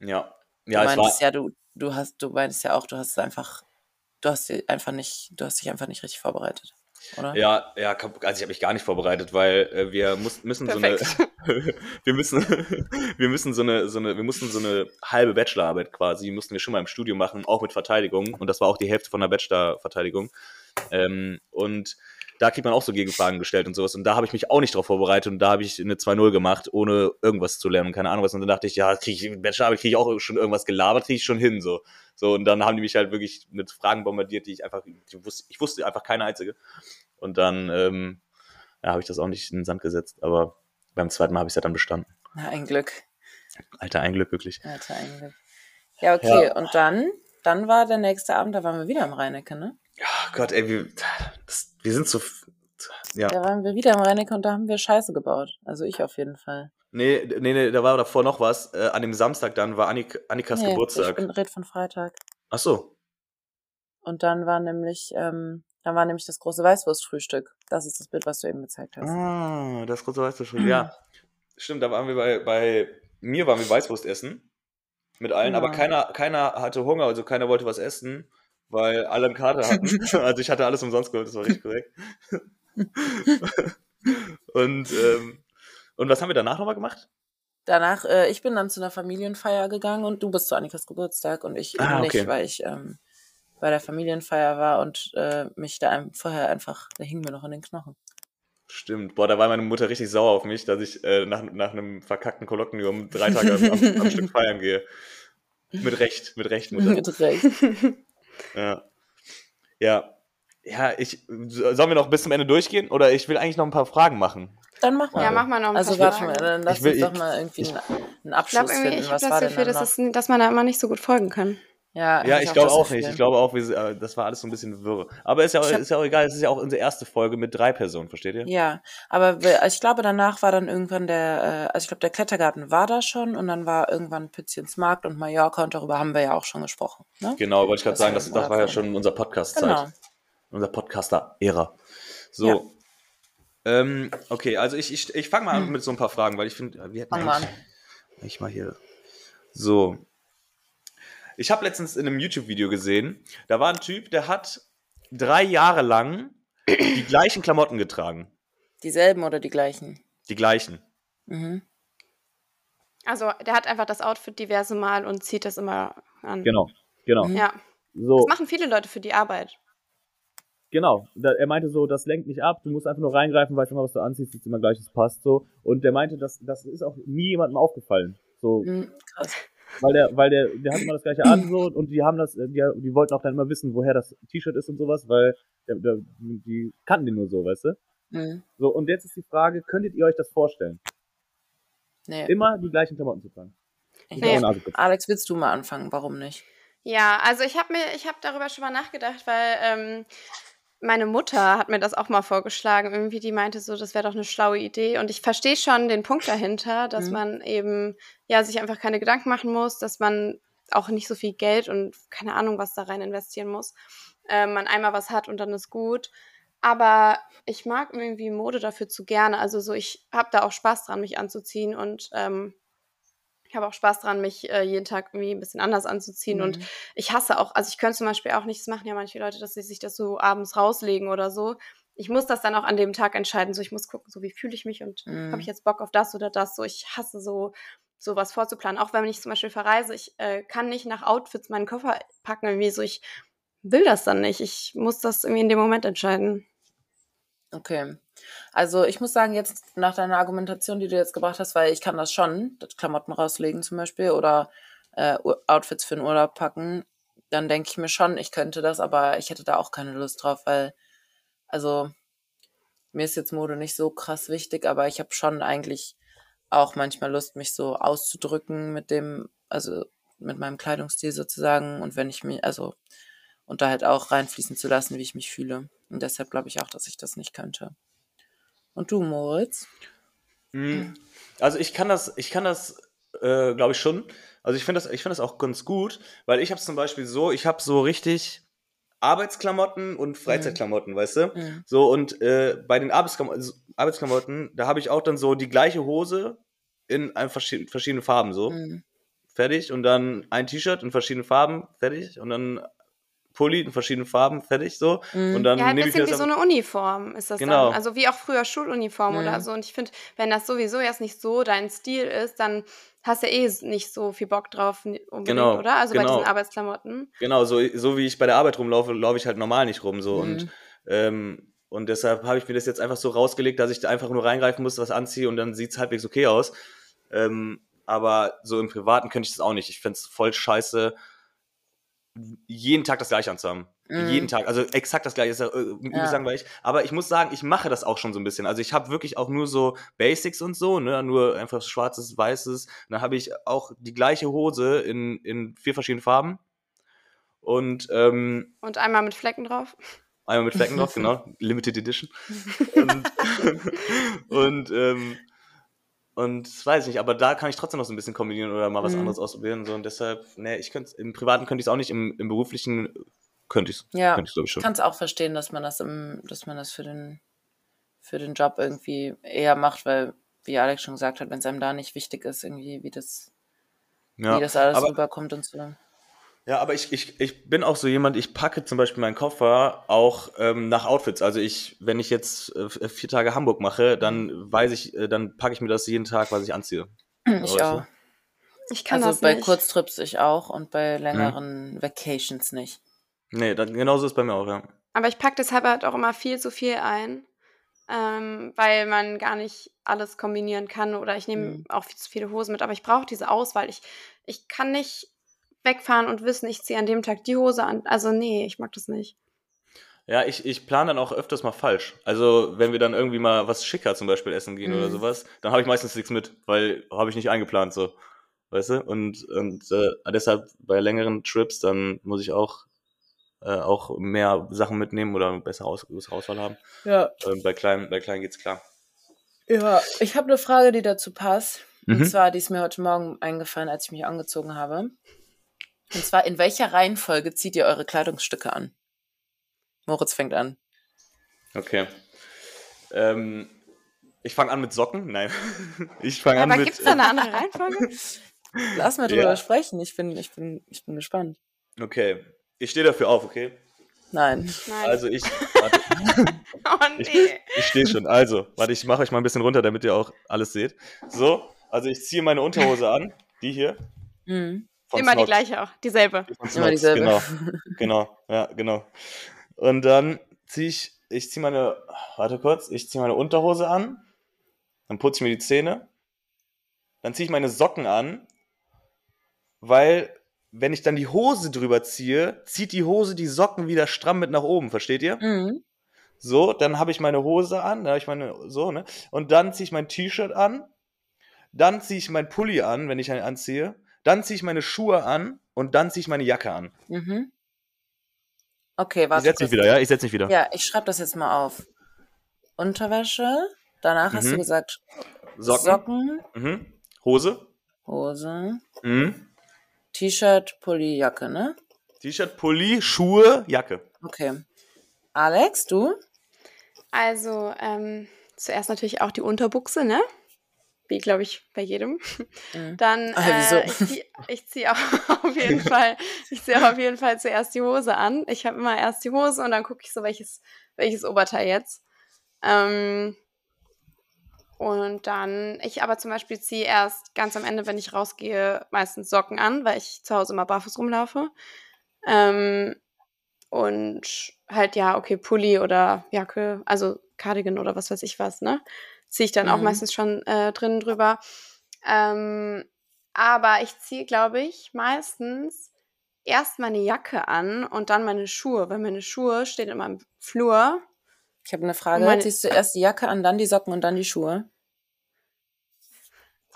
Ja, du ja, war, meintest ja, du, du hast, du meintest ja auch, du hast es einfach, du hast einfach nicht, du hast dich einfach nicht richtig vorbereitet, oder? ja, ja, also ich habe mich gar nicht vorbereitet, weil äh, wir muss, müssen so eine, Perfekt. [LAUGHS] wir müssen, [LAUGHS] wir müssen so eine, so eine, wir mussten so eine halbe Bachelorarbeit quasi, die mussten wir schon mal im Studio machen, auch mit Verteidigung und das war auch die Hälfte von der Bachelorverteidigung ähm, und da kriegt man auch so Gegenfragen gestellt und sowas und da habe ich mich auch nicht drauf vorbereitet und da habe ich eine 2-0 gemacht, ohne irgendwas zu lernen und keine Ahnung was und dann dachte ich, ja, krieg ich, Bachelorarbeit kriege ich auch schon irgendwas gelabert, kriege ich schon hin, so. So, und dann haben die mich halt wirklich mit Fragen bombardiert, die ich einfach, ich wusste, ich wusste einfach keine einzige. Und dann ähm, ja, habe ich das auch nicht in den Sand gesetzt, aber beim zweiten Mal habe ich es ja dann bestanden. Na, ein Glück. Alter, ein Glück wirklich. Alter, ein Glück. Ja, okay, Ja. und dann, dann war der nächste Abend, da waren wir wieder im Rheinecke, ne? Ja, Gott, ey, das, wir sind so. Ja. Da waren wir wieder im Rheinecke und da haben wir Scheiße gebaut. Also ich auf jeden Fall. Nee, nee, nee, da war davor noch was. Äh, an dem Samstag dann war Annik, Annikas Nee, Ich Geburtstag. bin red von Freitag. Ach so. Und dann war nämlich, ähm, dann war nämlich das große Weißwurstfrühstück. Das ist das Bild, was du eben gezeigt hast. Ah, das große Weißwurst. Ja, [CLEARS THROAT] stimmt, da waren wir bei, bei mir waren wir Weißwurst essen. Mit allen, Ja. aber keiner, keiner hatte Hunger, also keiner wollte was essen, weil alle einen Kater hatten. [LAUGHS] also ich hatte alles umsonst geholt, das war richtig korrekt. [LAUGHS] und, ähm, und was haben wir danach nochmal gemacht? Danach, äh, ich bin dann zu einer Familienfeier gegangen und du bist zu Annikas Geburtstag und ich Ah, okay. nicht, weil ich ähm, bei der Familienfeier war und äh, mich da ein- vorher einfach, da hing mir noch in den Knochen. Stimmt. Boah, da war meine Mutter richtig sauer auf mich, dass ich äh, nach, nach einem verkackten Kolloquium drei Tage am, am, am Stück feiern gehe. Mit Recht, mit Recht, Mutter. [LAUGHS] Mit Recht. Ja. Ja. Ja, ich. Sollen wir noch bis zum Ende durchgehen? Oder ich will eigentlich noch ein paar Fragen machen. Dann mach mal. Ja, mach mal noch ein Also paar warte mal, Fragen. dann lass Ich will- uns doch ich- mal irgendwie ich- einen, Ich Abschluss glaube irgendwie, finden. ich habe das Gefühl, dass, es, dass man da immer nicht so gut folgen kann. Ja, Ja, ich glaube auch nicht. Ich glaube auch, wir, äh, das war alles so ein bisschen wirr. Aber ist ja, hab- ist ja auch egal, es ist ja auch unsere erste Folge mit drei Personen, versteht ihr? Ja, aber wir- ich glaube, danach war dann irgendwann der, äh, also ich glaube, der Klettergarten war da schon und dann war irgendwann Pützchens Markt und Mallorca und darüber haben wir ja auch schon gesprochen. Ne? Genau, wollte ich gerade sagen, das, das war ja schon unser Podcast-Zeit. Genau. Unser Podcaster-Ära. So. Ja. Ähm, okay, also ich, ich, ich fange mal an mit so ein paar Fragen, weil ich finde, wir hätten Fang mal eigentlich- Ich mal hier. So. Ich habe letztens in einem YouTube-Video gesehen, da war ein Typ, der hat drei Jahre lang die gleichen Klamotten getragen. Dieselben oder die gleichen? Die gleichen. Mhm. Also, der hat einfach das Outfit diverse Mal und zieht das immer an. Genau, genau. Mhm. Ja, So, das machen viele Leute für die Arbeit. genau. Da, er meinte so, das lenkt nicht ab, du musst einfach nur reingreifen, weißt immer, was du anziehst, ist immer gleich, es passt so. Und der meinte, das, das ist auch nie jemandem aufgefallen. So, Mhm. Krass. Weil der, weil der, der hat immer das gleiche an so und die haben das, die, die wollten auch dann immer wissen, woher das T-Shirt ist und sowas, weil der, der, die kannten den nur so, weißt du? Mhm. So, und jetzt ist die Frage, könntet ihr euch das vorstellen? Nee. Immer die gleichen Klamotten zu tragen. Nee. Alex, willst du mal anfangen? Warum nicht? Ja, also ich habe mir, ich habe darüber schon mal nachgedacht, weil ähm, meine Mutter hat mir das auch mal vorgeschlagen. Irgendwie, die meinte so, das wäre doch eine schlaue Idee. Und ich verstehe schon den Punkt dahinter, dass mhm. man eben ja sich einfach keine Gedanken machen muss, dass man auch nicht so viel Geld und keine Ahnung, was da rein investieren muss. Äh, man einmal was hat und dann ist gut. Aber ich mag irgendwie Mode dafür zu gerne. Also so, ich habe da auch Spaß dran, mich anzuziehen und ähm, ich habe auch Spaß dran, mich äh, jeden Tag irgendwie ein bisschen anders anzuziehen. Mhm. Und ich hasse auch, also ich könnte zum Beispiel auch nicht, das machen ja manche Leute, dass sie sich das so abends rauslegen oder so. Ich muss das dann auch an dem Tag entscheiden. So, ich muss gucken, so wie fühle ich mich und mhm. habe ich jetzt Bock auf das oder das. So, ich hasse so sowas vorzuplanen. Auch wenn ich zum Beispiel verreise, ich äh, kann nicht nach Outfits meinen Koffer packen, irgendwie so, ich will das dann nicht. Ich muss das irgendwie in dem Moment entscheiden. Okay. Also ich muss sagen, jetzt nach deiner Argumentation, die du jetzt gebracht hast, weil ich kann das schon, das Klamotten rauslegen zum Beispiel oder äh, Outfits für den Urlaub packen, dann denke ich mir schon, ich könnte das, aber ich hätte da auch keine Lust drauf, weil, also mir ist jetzt Mode nicht so krass wichtig, aber ich habe schon eigentlich auch manchmal Lust, mich so auszudrücken mit dem, also mit meinem Kleidungsstil sozusagen und wenn ich mich, also und da halt auch reinfließen zu lassen, wie ich mich fühle. Und deshalb glaube ich auch, dass ich das nicht könnte. Und du, Moritz? Hm. Also ich kann das, ich kann das, äh, glaube ich schon. Also ich finde das, ich finde das auch ganz gut, weil ich habe zum Beispiel so, ich habe so richtig Arbeitsklamotten und Freizeitklamotten, mhm. weißt du? Mhm. So und äh, bei den Arbeitsklamotten, also Arbeitsklamotten, da habe ich auch dann so die gleiche Hose in verschiedenen verschiedenen Farben so. Mhm. Fertig und dann ein T-Shirt in verschiedenen Farben, fertig und dann Pulli in verschiedenen Farben, fertig so. Mhm. Und dann ja, ein bisschen wie so eine Uniform ist das genau. dann. Also wie auch früher Schuluniform mhm. oder so. Und ich finde, wenn das sowieso jetzt nicht so dein Stil ist, dann hast du ja eh nicht so viel Bock drauf unbedingt, genau, oder? Also genau. bei diesen Arbeitsklamotten. Genau, so, so wie ich bei der Arbeit rumlaufe, laufe ich halt normal nicht rum so. Mhm. Und, ähm, und deshalb habe ich mir das jetzt einfach so rausgelegt, dass ich da einfach nur reingreifen muss, was anziehe und dann sieht es halbwegs okay aus. Ähm, aber so im Privaten könnte ich das auch nicht. Ich fände es voll scheiße, jeden Tag das gleiche anzuhaben. Mm. Jeden Tag, also exakt das gleiche, ist ja, äh, ja. langweilig. Aber ich muss sagen, ich mache das auch schon so ein bisschen. Also ich habe wirklich auch nur so Basics und so, ne, nur einfach schwarzes, weißes. Und dann habe ich auch die gleiche Hose in, in vier verschiedenen Farben. Und, ähm, und einmal mit Flecken drauf. Einmal mit Flecken drauf, [LAUGHS] genau. Limited Edition. [LAUGHS] und, [LAUGHS] und ähm, und das weiß ich nicht, aber da kann ich trotzdem noch so ein bisschen kombinieren oder mal was mhm. anderes ausprobieren. So. Und deshalb, nee, ich könnte im Privaten könnte ich es auch nicht, im, im beruflichen könnte ich es. Ja, könnte ich schon. kann es auch verstehen, dass man das im, dass man das für den, für den Job irgendwie eher macht, weil, wie Alex schon gesagt hat, wenn es einem da nicht wichtig ist, irgendwie, wie das, ja, wie das alles aber, rüberkommt und so. Ja, aber ich, ich, ich bin auch so jemand, ich packe zum Beispiel meinen Koffer auch ähm, nach Outfits. Also ich, wenn ich jetzt äh, vier Tage Hamburg mache, dann weiß ich, äh, dann packe ich mir das jeden Tag, was ich anziehe. Ich weißt auch. Ich kann also das bei nicht. Kurztrips ich auch und bei längeren hm. Vacations nicht. Nee, dann, genauso ist es bei mir auch, ja. Aber ich packe deshalb halt auch immer viel zu viel ein, ähm, weil man gar nicht alles kombinieren kann oder ich nehme hm. auch viel zu viele Hosen mit. Aber ich brauche diese Auswahl. Ich, ich kann nicht wegfahren und wissen, ich ziehe an dem Tag die Hose an. Also nee, ich mag das nicht. Ja, ich, ich plane dann auch öfters mal falsch. Also wenn wir dann irgendwie mal was schicker zum Beispiel essen gehen mhm. oder sowas, dann habe ich meistens nichts mit, weil habe ich nicht eingeplant so. Weißt du? Und, und äh, deshalb bei längeren Trips, dann muss ich auch, äh, auch mehr Sachen mitnehmen oder besser Aus Auswahl haben. Ja. Ähm, bei kleinen, bei kleinen geht's klar. Ja, ich habe eine Frage, die dazu passt. Mhm. Und zwar, die ist mir heute Morgen eingefallen, als ich mich angezogen habe. Und zwar, in welcher Reihenfolge zieht ihr eure Kleidungsstücke an? Moritz fängt an. Okay. Ähm, ich fange an mit Socken. Nein. [LAUGHS] Ich fange an mit. Aber gibt es da eine [LAUGHS] andere Reihenfolge? Lass mal drüber ja. sprechen. Ich bin, ich, bin, ich bin gespannt. Okay. Ich stehe dafür auf, okay? Nein. Nein. Also ich. [LAUGHS] Warte. oh nee. Ich, ich stehe schon. Also, warte, ich mache euch mal ein bisschen runter, damit ihr auch alles seht. So, also ich ziehe meine Unterhose an. Die hier. Mhm. Immer Snox. die gleiche auch, dieselbe. Immer dieselbe. Genau, [LAUGHS] genau, ja, genau. Und dann ziehe ich, ich ziehe meine, warte kurz, ich ziehe meine Unterhose an, dann putze ich mir die Zähne, dann ziehe ich meine Socken an, weil wenn ich dann die Hose drüber ziehe, zieht die Hose die Socken wieder stramm mit nach oben, versteht ihr? Mhm. So, dann habe ich meine Hose an, dann habe ich meine, so, ne? Und dann ziehe ich mein T-Shirt an, dann ziehe ich mein Pulli an, wenn ich einen anziehe, dann ziehe ich meine Schuhe an und dann ziehe ich meine Jacke an. Mhm. Okay, warte. ich setze mich wieder, ja? Ich setze mich wieder. Ja, ich schreibe das jetzt mal auf. Unterwäsche. Danach hast Mhm. du gesagt Socken. Socken, Mhm. Hose. Hose, Mhm. T-Shirt, Pulli, Jacke, ne? T-Shirt, Pulli, Schuhe, Jacke. Okay. Alex, du? Also, ähm, zuerst natürlich auch die Unterbuchse, ne? Wie, glaube ich, bei jedem. Mhm. Dann, Ah, äh, ich ziehe ich zieh auch [LAUGHS] auf jeden Fall, ich ziehe auf jeden Fall zuerst die Hose an. Ich habe immer erst die Hose und dann gucke ich so, welches, welches Oberteil jetzt. Ähm, und dann, ich aber zum Beispiel ziehe erst ganz am Ende, wenn ich rausgehe, meistens Socken an, weil ich zu Hause immer barfuß rumlaufe. Ähm, und halt, ja, okay, Pulli oder Jacke, also Cardigan oder was weiß ich was, ne? Ziehe ich dann auch Mhm. meistens schon äh, drinnen drüber. Ähm, aber ich ziehe, glaube ich, meistens erst meine Jacke an und dann meine Schuhe, weil meine Schuhe stehen in meinem Flur. Ich habe eine Frage. Meine- Ziehst du erst die Jacke an, dann die Socken und dann die Schuhe?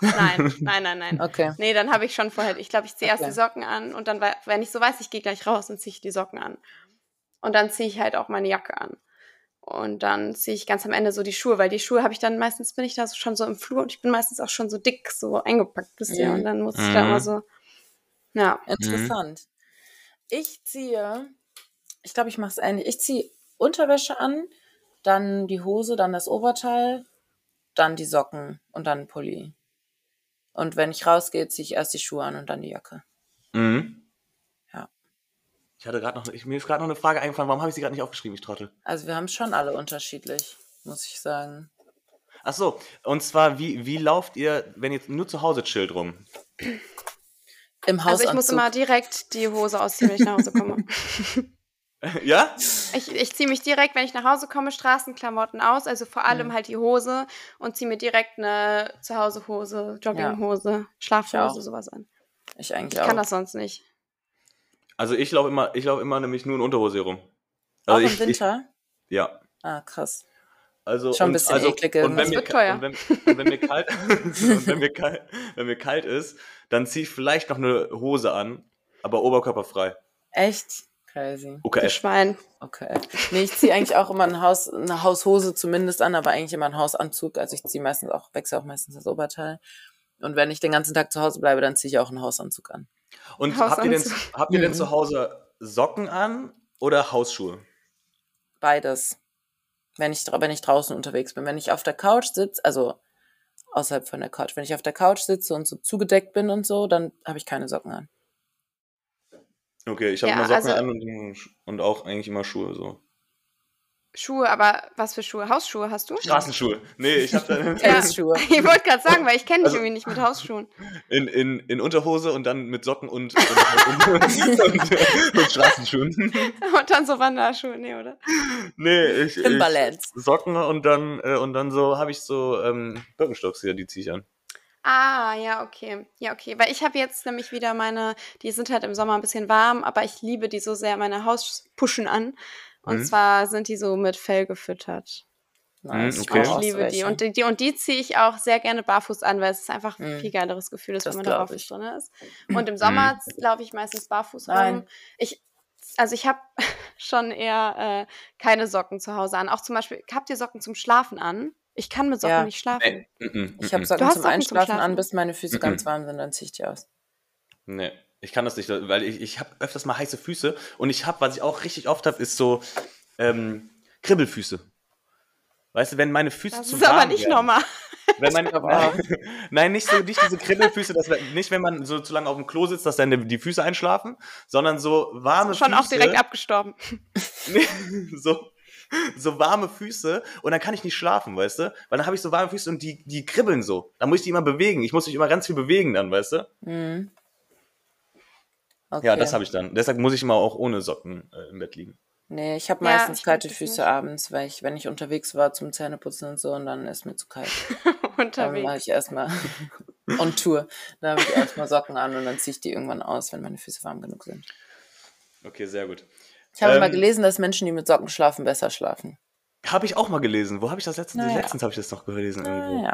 Nein, [LAUGHS] nein, nein, nein. Okay. Nee, dann habe ich schon vorher, ich glaube, ich ziehe erst Okay. die Socken an und dann, wenn ich so weiß, ich gehe gleich raus, dann ziehe ich die Socken an. Und dann ziehe ich halt auch meine Jacke an. Und dann ziehe ich ganz am Ende so die Schuhe, weil die Schuhe habe ich dann meistens, bin ich da so schon so im Flur und ich bin meistens auch schon so dick, so eingepackt, wisst ihr? Mhm. Und dann muss ich da Mhm. immer so, ja. Interessant. Ich ziehe, ich glaube, ich mache es ähnlich. Ich ziehe Unterwäsche an, dann die Hose, dann das Oberteil, dann die Socken und dann Pulli. Und wenn ich rausgehe, ziehe ich erst die Schuhe an und dann die Jacke. Mhm. Ja. Ich hatte gerade noch, ich, mir ist gerade noch eine Frage eingefallen, warum habe ich sie gerade nicht aufgeschrieben, ich trottel? Also wir haben schon alle unterschiedlich, muss ich sagen. Ach so, und zwar, wie, wie lauft ihr, wenn ihr nur zu Hause chillt rum? Im Haus Also ich muss immer direkt die Hose ausziehen, wenn ich nach Hause komme. [LAUGHS] ja? Ich, ich ziehe mich direkt, wenn ich nach Hause komme, Straßenklamotten aus, also vor allem Mhm. halt die Hose und ziehe mir direkt eine Zuhausehose, Jogginghose, Schlafhose, auch. sowas an. Ich eigentlich Ich auch. kann das sonst nicht. Also ich laufe immer, ich laufe immer nämlich nur in Unterhose rum. auch Also im ich, Winter? Ich, ja. ah, krass. Also, Schon ein bisschen also, eklig Und wenn, Das mir, wird ka- teuer. und, wenn, und wenn mir kalt, [LAUGHS] und wenn mir kalt, wenn mir kalt ist, dann ziehe ich vielleicht noch eine Hose an, aber oberkörperfrei. Echt? Crazy. Du Okay. Schwein. Okay. Nee, ich ziehe eigentlich auch immer ein Haus, eine Haushose zumindest an, aber eigentlich immer einen Hausanzug. Also ich ziehe meistens auch, wechsle auch meistens das Oberteil. Und wenn ich den ganzen Tag zu Hause bleibe, dann ziehe ich auch einen Hausanzug an. Und habt ihr, denn, habt ihr denn Mhm. zu Hause Socken an oder Hausschuhe? Beides. Wenn ich, wenn ich draußen unterwegs bin. Wenn ich auf der Couch sitze, also außerhalb von der Couch, wenn ich auf der Couch sitze und so zugedeckt bin und so, dann habe ich keine Socken an. Okay, ich habe Ja, immer Socken also- an und, und auch eigentlich immer Schuhe so. Schuhe, aber was für Schuhe? Hausschuhe hast du? Straßenschuhe. Nee, ich habe dann Tennissschuhe. [LAUGHS] [LAUGHS] Ich wollte gerade sagen, weil ich kenne dich Also- irgendwie nicht mit Hausschuhen. in, in, in Unterhose und dann mit Socken und, und, und, und, und [LAUGHS] Straßenschuhen. Und dann so Wanderschuhe, nee, oder? Nee, ich, ich Timberlands. Socken und dann äh, und dann so habe ich so ähm, Birkenstocks hier, die ziehe ich an. Ah, ja, okay. Ja, okay. Weil ich habe jetzt nämlich wieder meine, die sind halt im Sommer ein bisschen warm, aber ich liebe die so sehr, meine Hauspuschen an. Und Mhm. zwar sind die so mit Fell gefüttert. Nice. Mm, Ich okay. Ich liebe die. Und die, und die ziehe ich auch sehr gerne barfuß an, weil es ist einfach ein Mhm. viel geileres Gefühl ist, Das wenn man darauf ich. drin ist. Und im Sommer laufe ich meistens barfuß rum. Nein. Ich, also ich habe [LAUGHS] schon eher äh, keine Socken zu Hause an. Auch zum Beispiel, habt ihr Socken zum Schlafen an? Ich kann mit Socken Ja. nicht schlafen. Nee. mm, Ich habe mm, Socken zum Socken zum Einschlafen Schlafen? an, bis meine Füße Mhm. ganz warm sind, dann ziehe ich die aus. Nee, ich kann das nicht, weil ich, ich habe öfters mal heiße Füße und ich habe, was ich auch richtig oft habe, ist so ähm, Kribbelfüße. Weißt du, wenn meine Füße Das zu ist aber nicht werden, normal. Wenn glaub [LAUGHS] auch. [LAUGHS] nein, nicht so nicht diese Kribbelfüße, dass, wir- nicht wenn man so zu lange auf dem Klo sitzt, dass dann die Füße einschlafen, sondern so warme Schon Füße. auch direkt abgestorben. [LAUGHS] so, so warme Füße und dann kann ich nicht schlafen, weißt du? Weil dann habe ich so warme Füße und die, die kribbeln so. Dann muss ich die immer bewegen. Ich muss mich immer ganz viel bewegen dann, weißt du? Mhm. Okay. Ja, das habe ich dann. Deshalb muss ich immer auch ohne Socken äh, im Bett liegen. Nee, ich habe Ja, meistens ich kalte Füße nicht. abends, weil ich, wenn ich unterwegs war zum Zähneputzen und so, und dann ist mir zu kalt. [LAUGHS] Dann mache Unterwegs. ich erstmal [LAUGHS] on Tour. Da habe ich erstmal Socken an und dann ziehe ich die irgendwann aus, wenn meine Füße warm genug sind. Okay, sehr gut. Ich habe Ähm, mal gelesen, dass Menschen, die mit Socken schlafen, besser schlafen. Habe ich auch mal gelesen. Wo habe ich das letztens? Naja. Letztens habe ich das noch gelesen irgendwo.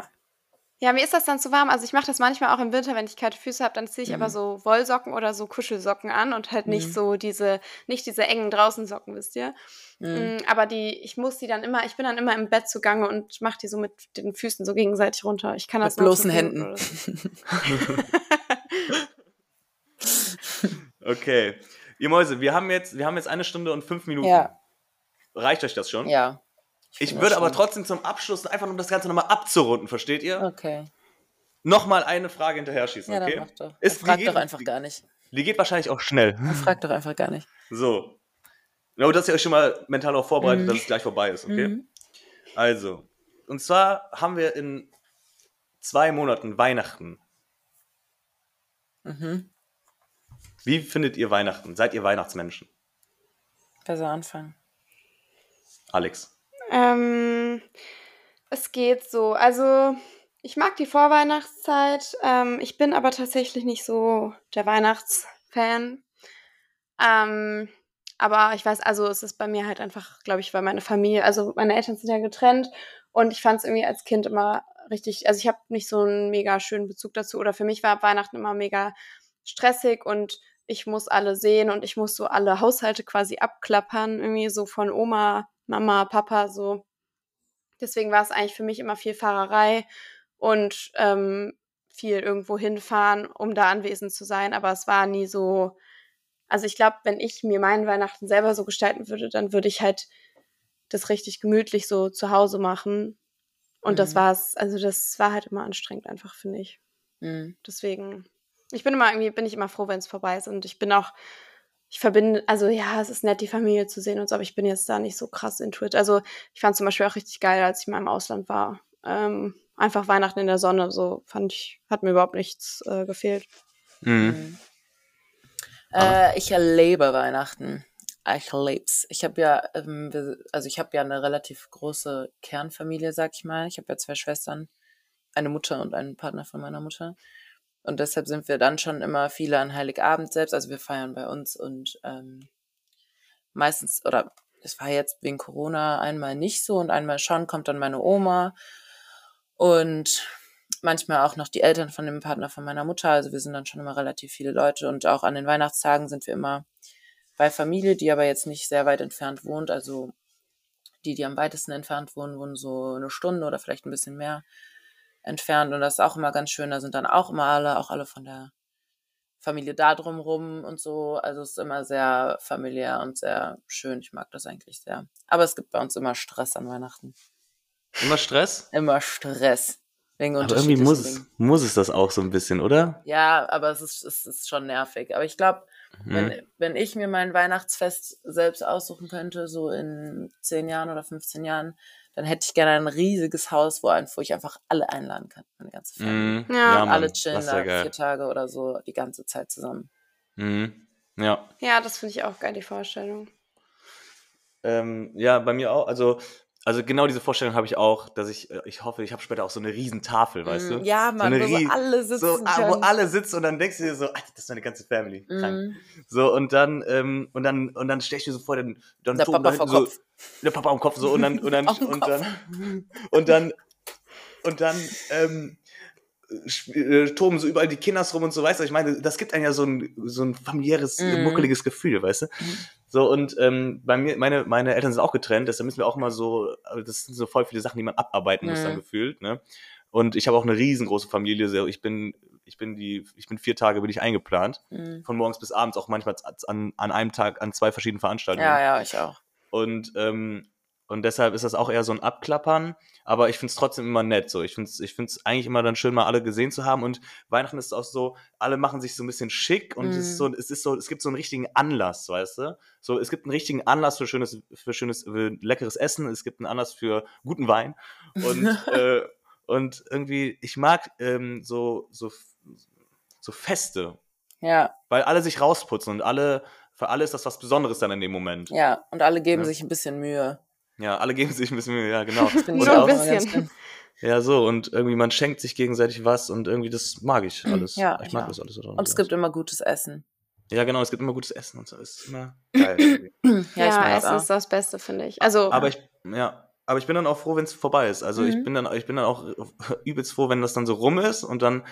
Ja. Mir ist das dann zu warm. Also ich mache das manchmal auch im Winter, wenn ich kalte Füße habe, dann ziehe ich Mhm. aber so Wollsocken oder so Kuschelsocken an und halt nicht Mhm. so diese, nicht diese engen Draußensocken, wisst ihr. Mhm. Mm, Aber die, ich muss die dann immer, ich bin dann immer im Bett zugange und mache die so mit den Füßen so gegenseitig runter. Ich kann das Mit bloßen Händen. oder so. [LAUGHS] Okay. Ihr Mäuse, wir haben jetzt, wir haben jetzt eine Stunde und fünf Minuten. Ja, Reicht euch das schon? ja. Ich würde aber trotzdem zum Abschluss, einfach um das Ganze nochmal abzurunden, versteht ihr? Okay. Nochmal eine Frage hinterher schießen, Ja, okay? dann mach doch. Ist- frag die doch geht- einfach gar nicht. Die geht wahrscheinlich auch schnell. Frag doch einfach gar nicht. [LAUGHS] So. Nur, dass ihr euch schon mal mental auch vorbereitet, Mhm. dass es gleich vorbei ist, okay? Mhm. Also, und zwar haben wir in zwei Monaten Weihnachten. Mhm. Wie findet ihr Weihnachten? Seid ihr Weihnachtsmenschen? Besser anfangen. Alex. Ähm, es geht so. Also, ich mag die Vorweihnachtszeit. Ähm, ich bin aber tatsächlich nicht so der Weihnachtsfan. Ähm, aber ich weiß, also es ist bei mir halt einfach, glaube ich, weil meine Familie, also meine Eltern sind ja getrennt und ich fand es irgendwie als Kind immer richtig, also ich habe nicht so einen mega schönen Bezug dazu oder für mich war Weihnachten immer mega stressig und ich muss alle sehen und ich muss so alle Haushalte quasi abklappern, irgendwie so von Oma, Mama, Papa, so. Deswegen war es eigentlich für mich immer viel Fahrerei und ähm, viel irgendwo hinfahren, um da anwesend zu sein. Aber es war nie so. Also ich glaube, wenn ich mir meinen Weihnachten selber so gestalten würde, dann würde ich halt das richtig gemütlich so zu Hause machen. Und das Mhm. war es, also das war halt immer anstrengend einfach, finde ich. Mhm. Deswegen, ich bin immer irgendwie, bin ich immer froh, wenn es vorbei ist. Und ich bin auch, ich verbinde, also ja, es ist nett, die Familie zu sehen und so, aber ich bin jetzt da nicht so krass into it. Also ich fand zum Beispiel auch richtig geil, als ich mal im Ausland war. Ähm, einfach Weihnachten in der Sonne, so fand ich, hat mir überhaupt nichts äh, gefehlt. Mhm. Mhm. Äh, ich erlebe Weihnachten. Ich leb's. Ich habe ja, ähm, also ich habe ja eine relativ große Kernfamilie, sag ich mal. Ich habe ja zwei Schwestern, eine Mutter und einen Partner von meiner Mutter. Und deshalb sind wir dann schon immer viele an Heiligabend selbst. Also wir feiern bei uns und ähm, meistens, oder es war jetzt wegen Corona einmal nicht so und einmal schon, kommt dann meine Oma und manchmal auch noch die Eltern von dem Partner von meiner Mutter. Also wir sind dann schon immer relativ viele Leute und auch an den Weihnachtstagen sind wir immer bei Familie, die aber jetzt nicht sehr weit entfernt wohnt. Also die, die am weitesten entfernt wohnen, wohnen so eine Stunde oder vielleicht ein bisschen mehr entfernt. Und das ist auch immer ganz schön. Da sind dann auch immer alle, auch alle von der Familie da drumrum und so. Also es ist immer sehr familiär und sehr schön. Ich mag das eigentlich sehr. Aber es gibt bei uns immer Stress an Weihnachten. Immer Stress? Immer Stress. Wegen Aber irgendwie muss es, muss es das auch so ein bisschen, oder? Ja, aber es ist, es ist schon nervig. Aber ich glaube, Mhm. wenn, wenn ich mir mein Weihnachtsfest selbst aussuchen könnte, so in 10 Jahren oder 15 Jahren, dann hätte ich gerne ein riesiges Haus, wo, ein, wo ich einfach alle einladen kann, meine ganze Familie. Mhm. Ja. Mann, alle chillen da ja geil. vier Tage oder so die ganze Zeit zusammen. Mhm. Ja. Ja, das finde ich auch geil, die Vorstellung. Ähm, ja, bei mir auch. Also, also genau diese Vorstellung habe ich auch, dass ich, äh, ich hoffe, ich habe später auch so eine riesen Tafel, weißt du? Mm, Ja, man, eine wo so alle sitzen So, ah, wo alle sitzen und dann denkst du dir so, Alter, das ist meine ganze Family. Mhm. So, und dann, ähm, und dann, und dann ich mir so vor, dann, dann Der Papa da hinten Kopf. So, der Papa am Kopf so und dann, und dann, [LAUGHS] und Kopf. dann, [LAUGHS] und dann, und dann, ähm, äh, toben so überall die Kinders rum und so, weißt du, ich meine, das gibt einem ja so ein, so ein familiäres, Mhm. muckeliges Gefühl, weißt du? So, und ähm, bei mir, meine, meine Eltern sind auch getrennt, deshalb müssen wir auch mal so, also das sind so voll viele Sachen, die man abarbeiten muss Mhm. dann gefühlt, ne? Und ich habe auch eine riesengroße Familie, so, ich bin, ich bin die, ich bin vier Tage bin ich eingeplant, Mhm. von morgens bis abends, auch manchmal an, an einem Tag an zwei verschiedenen Veranstaltungen. Ja, ja, ich auch. Und, ähm, und deshalb ist das auch eher so ein Abklappern. Aber ich finde es trotzdem immer nett. So. Ich finde es ich find's eigentlich immer dann schön, mal alle gesehen zu haben. Und Weihnachten ist auch so, alle machen sich so ein bisschen schick und es, ist so, es ist so, es gibt so einen richtigen Anlass, weißt du? So, es gibt einen richtigen Anlass für schönes, für schönes, für leckeres Essen. Es gibt einen Anlass für guten Wein. Und, [LAUGHS] äh, und irgendwie, ich mag ähm, so, so, so Feste, Ja, weil alle sich rausputzen und alle, für alle ist das was Besonderes dann in dem Moment. ja. Und alle geben Ja. sich ein bisschen Mühe. Ja, alle geben sich ein bisschen Mühe, ja, genau. Und ich ein auch bisschen. Ja, so, und irgendwie man schenkt sich gegenseitig was und irgendwie das mag ich alles. Ja, ich ich mag auch. das alles. so. Und es gibt immer gutes Essen. ja, genau, es gibt immer gutes Essen und so. Es ist immer [CLEARS THROAT] geil. Ja, ich mag Essen ist das Beste, finde ich. Also, aber ich, ja, aber ich bin dann auch froh, wenn es vorbei ist. Also ich Mhm. bin dann, ich bin dann auch [LAUGHS] übelst froh, wenn das dann so rum ist und dann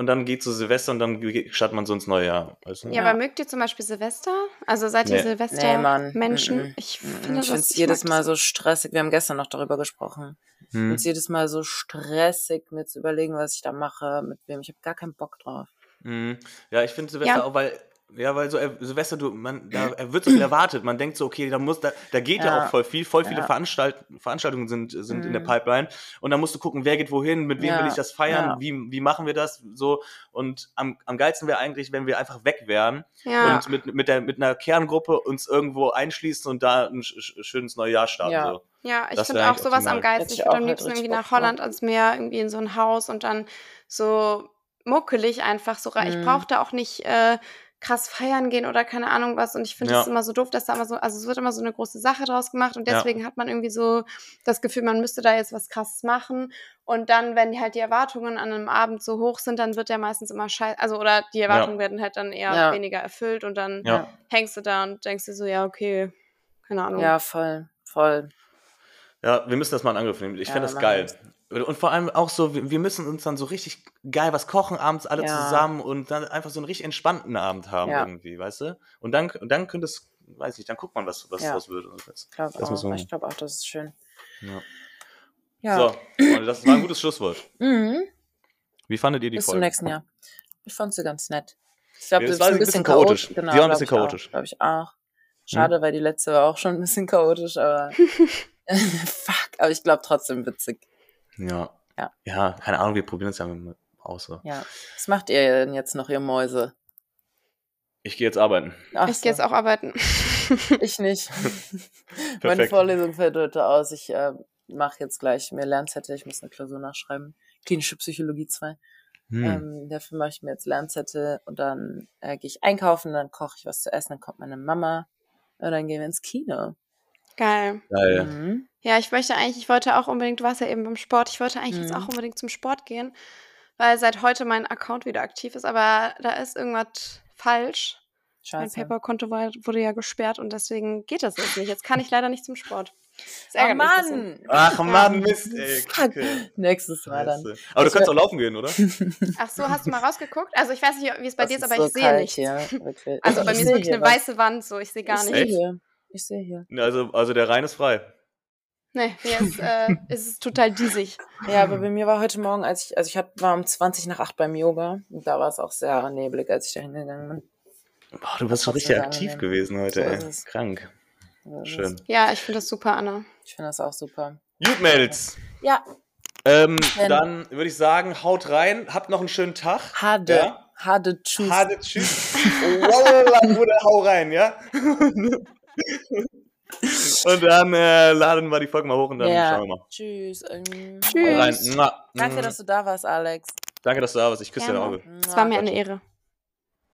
und dann geht so Silvester und dann startet man so ins neue Jahr. Weißt du? ja, Ja. aber mögt ihr zum Beispiel Silvester? Also seid ihr Nee. Silvester-Menschen? Nee. Ich finde Ich das finde es ich jedes Mal das. so stressig. Wir haben gestern noch darüber gesprochen. Ich Hm. finde es jedes Mal so stressig, mir zu überlegen, was ich da mache, mit wem. Ich habe gar keinen Bock drauf. Mhm. Ja, ich finde Silvester Ja. auch, weil, ja, weil so äh, Silvester, du, man, da er wird so viel erwartet. Man denkt so, okay, da muss, da, da geht ja, Ja. auch voll viel, voll viele Ja. Veranstalt, Veranstaltungen sind, sind in der Mhm. Pipeline. Und dann musst du gucken, wer geht wohin, mit wem Ja. will ich das feiern, Ja. wie, wie machen wir das, so. Und am, am geilsten wäre eigentlich, wenn wir einfach weg wären Ja. und mit, mit, der, mit einer Kerngruppe uns irgendwo einschließen und da ein sch sch- schönes neues Jahr starten. Ja. So. Ja, ich finde auch sowas am optimal. geilsten. Hätte Ich ich würde am liebsten irgendwie nach Holland ans Meer, irgendwie in so ein Haus und dann so muckelig einfach so rein. Ich Mhm. brauche da auch nicht äh, krass feiern gehen oder keine Ahnung was. Und ich finde es Ja. immer so doof, dass da immer so, also es wird immer so eine große Sache draus gemacht und Ja. deswegen hat man irgendwie so das Gefühl, man müsste da jetzt was krasses machen. Und dann, wenn halt die Erwartungen an einem Abend so hoch sind, dann wird der meistens immer scheiße, also oder die Erwartungen werden halt dann eher Ja. weniger erfüllt und dann Ja. hängst du da und denkst dir so, ja, okay, keine Ahnung. Ja, voll, voll. Ja, wir müssen das mal in Angriff nehmen. Ich Ja, fände das geil. Und vor allem auch so, wir müssen uns dann so richtig geil was kochen, abends alle Ja. zusammen und dann einfach so einen richtig entspannten Abend haben Ja. irgendwie, weißt du? Und dann, und dann könnte es, weiß ich, dann guckt man, was, was Ja. draus wird. das- Ich glaube Das auch. Ich glaube auch, das ist schön. Ja. Ja. So, das war ein gutes Schlusswort. Mhm. Wie fandet ihr die Bis zum Folge? nächsten Jahr. Ich fand sie ganz nett. Ich glaube, das es war ein bisschen chaotisch. chaotisch. Genau, Sie war ein glaub bisschen auch. chaotisch. Glaube ich auch. Schade, weil die letzte war auch schon ein bisschen chaotisch, aber [LAUGHS] [LAUGHS] fuck, aber ich glaube trotzdem witzig. Ja. Ja. Ja, keine Ahnung, wir probieren es ja mal aus. So. Ja. Was macht ihr denn jetzt noch, ihr Mäuse? Ich gehe jetzt arbeiten. Ach ich so. gehe jetzt auch arbeiten. [LAUGHS] Ich nicht. [LAUGHS] Meine. Vorlesung fällt heute aus. Ich äh, mache jetzt gleich mehr Lernzettel. Ich muss eine Klausur nachschreiben. Klinische Psychologie 2. Hm. Ähm, dafür mache ich mir jetzt Lernzettel und dann äh, gehe ich einkaufen, dann koche ich was zu essen, dann kommt meine Mama und dann gehen wir ins Kino. Geil. Geil. Mhm. Ja, ich möchte eigentlich, ich wollte auch unbedingt, du warst ja eben beim Sport, ich wollte eigentlich jetzt Mhm. auch unbedingt zum Sport gehen, weil seit heute mein Account wieder aktiv ist, aber da ist irgendwas falsch. Mein Scheiße. PayPal-Konto war- wurde ja gesperrt und deswegen geht das jetzt nicht. Jetzt kann ich [LAUGHS] leider nicht zum Sport. Das Oh. Mann! Ach Mann, Mist, ey. Kacke. Nächstes Mal dann. Aber du kannst auch laufen gehen, oder? [LAUGHS] Ach so, hast du mal rausgeguckt? Also ich weiß nicht, wie es bei Das dir ist, ist aber so ich sehe nichts. Hier, wirklich. Also bei mir ist wirklich eine was. weiße Wand, so ich sehe gar ich sehe nichts. Ich sehe hier. Also, also der Rhein ist frei. Nee, hier ist, äh, [LAUGHS] ist es total diesig. Ja, aber bei mir war heute Morgen, als ich, also ich hab, war um 20 nach 8 beim Yoga. Und da war es auch sehr neblig, als ich da hingegangen bin. Boah, du bist schon richtig aktiv wir. gewesen heute, So ist ey. es. Krank. Das- Schön. Ja, ich finde das super, Anna. Ich finde das auch super. Gut, Mädels. Ja, Ähm, dann würde ich sagen, haut rein, habt noch einen schönen Tag. Hade. Ja? Hade Tschüss. Hade, tschüss. [LAUGHS] Wallah, Bruder, hau rein, ja? [LAUGHS] und dann äh, laden wir die Folge mal hoch und dann Ja. schauen wir mal. Tschüss. Ähm. Tschüss. Danke, dass du da warst, Alex. Danke, dass du da warst. Ich küsse dein. Auge. Es war mir eine Ehre.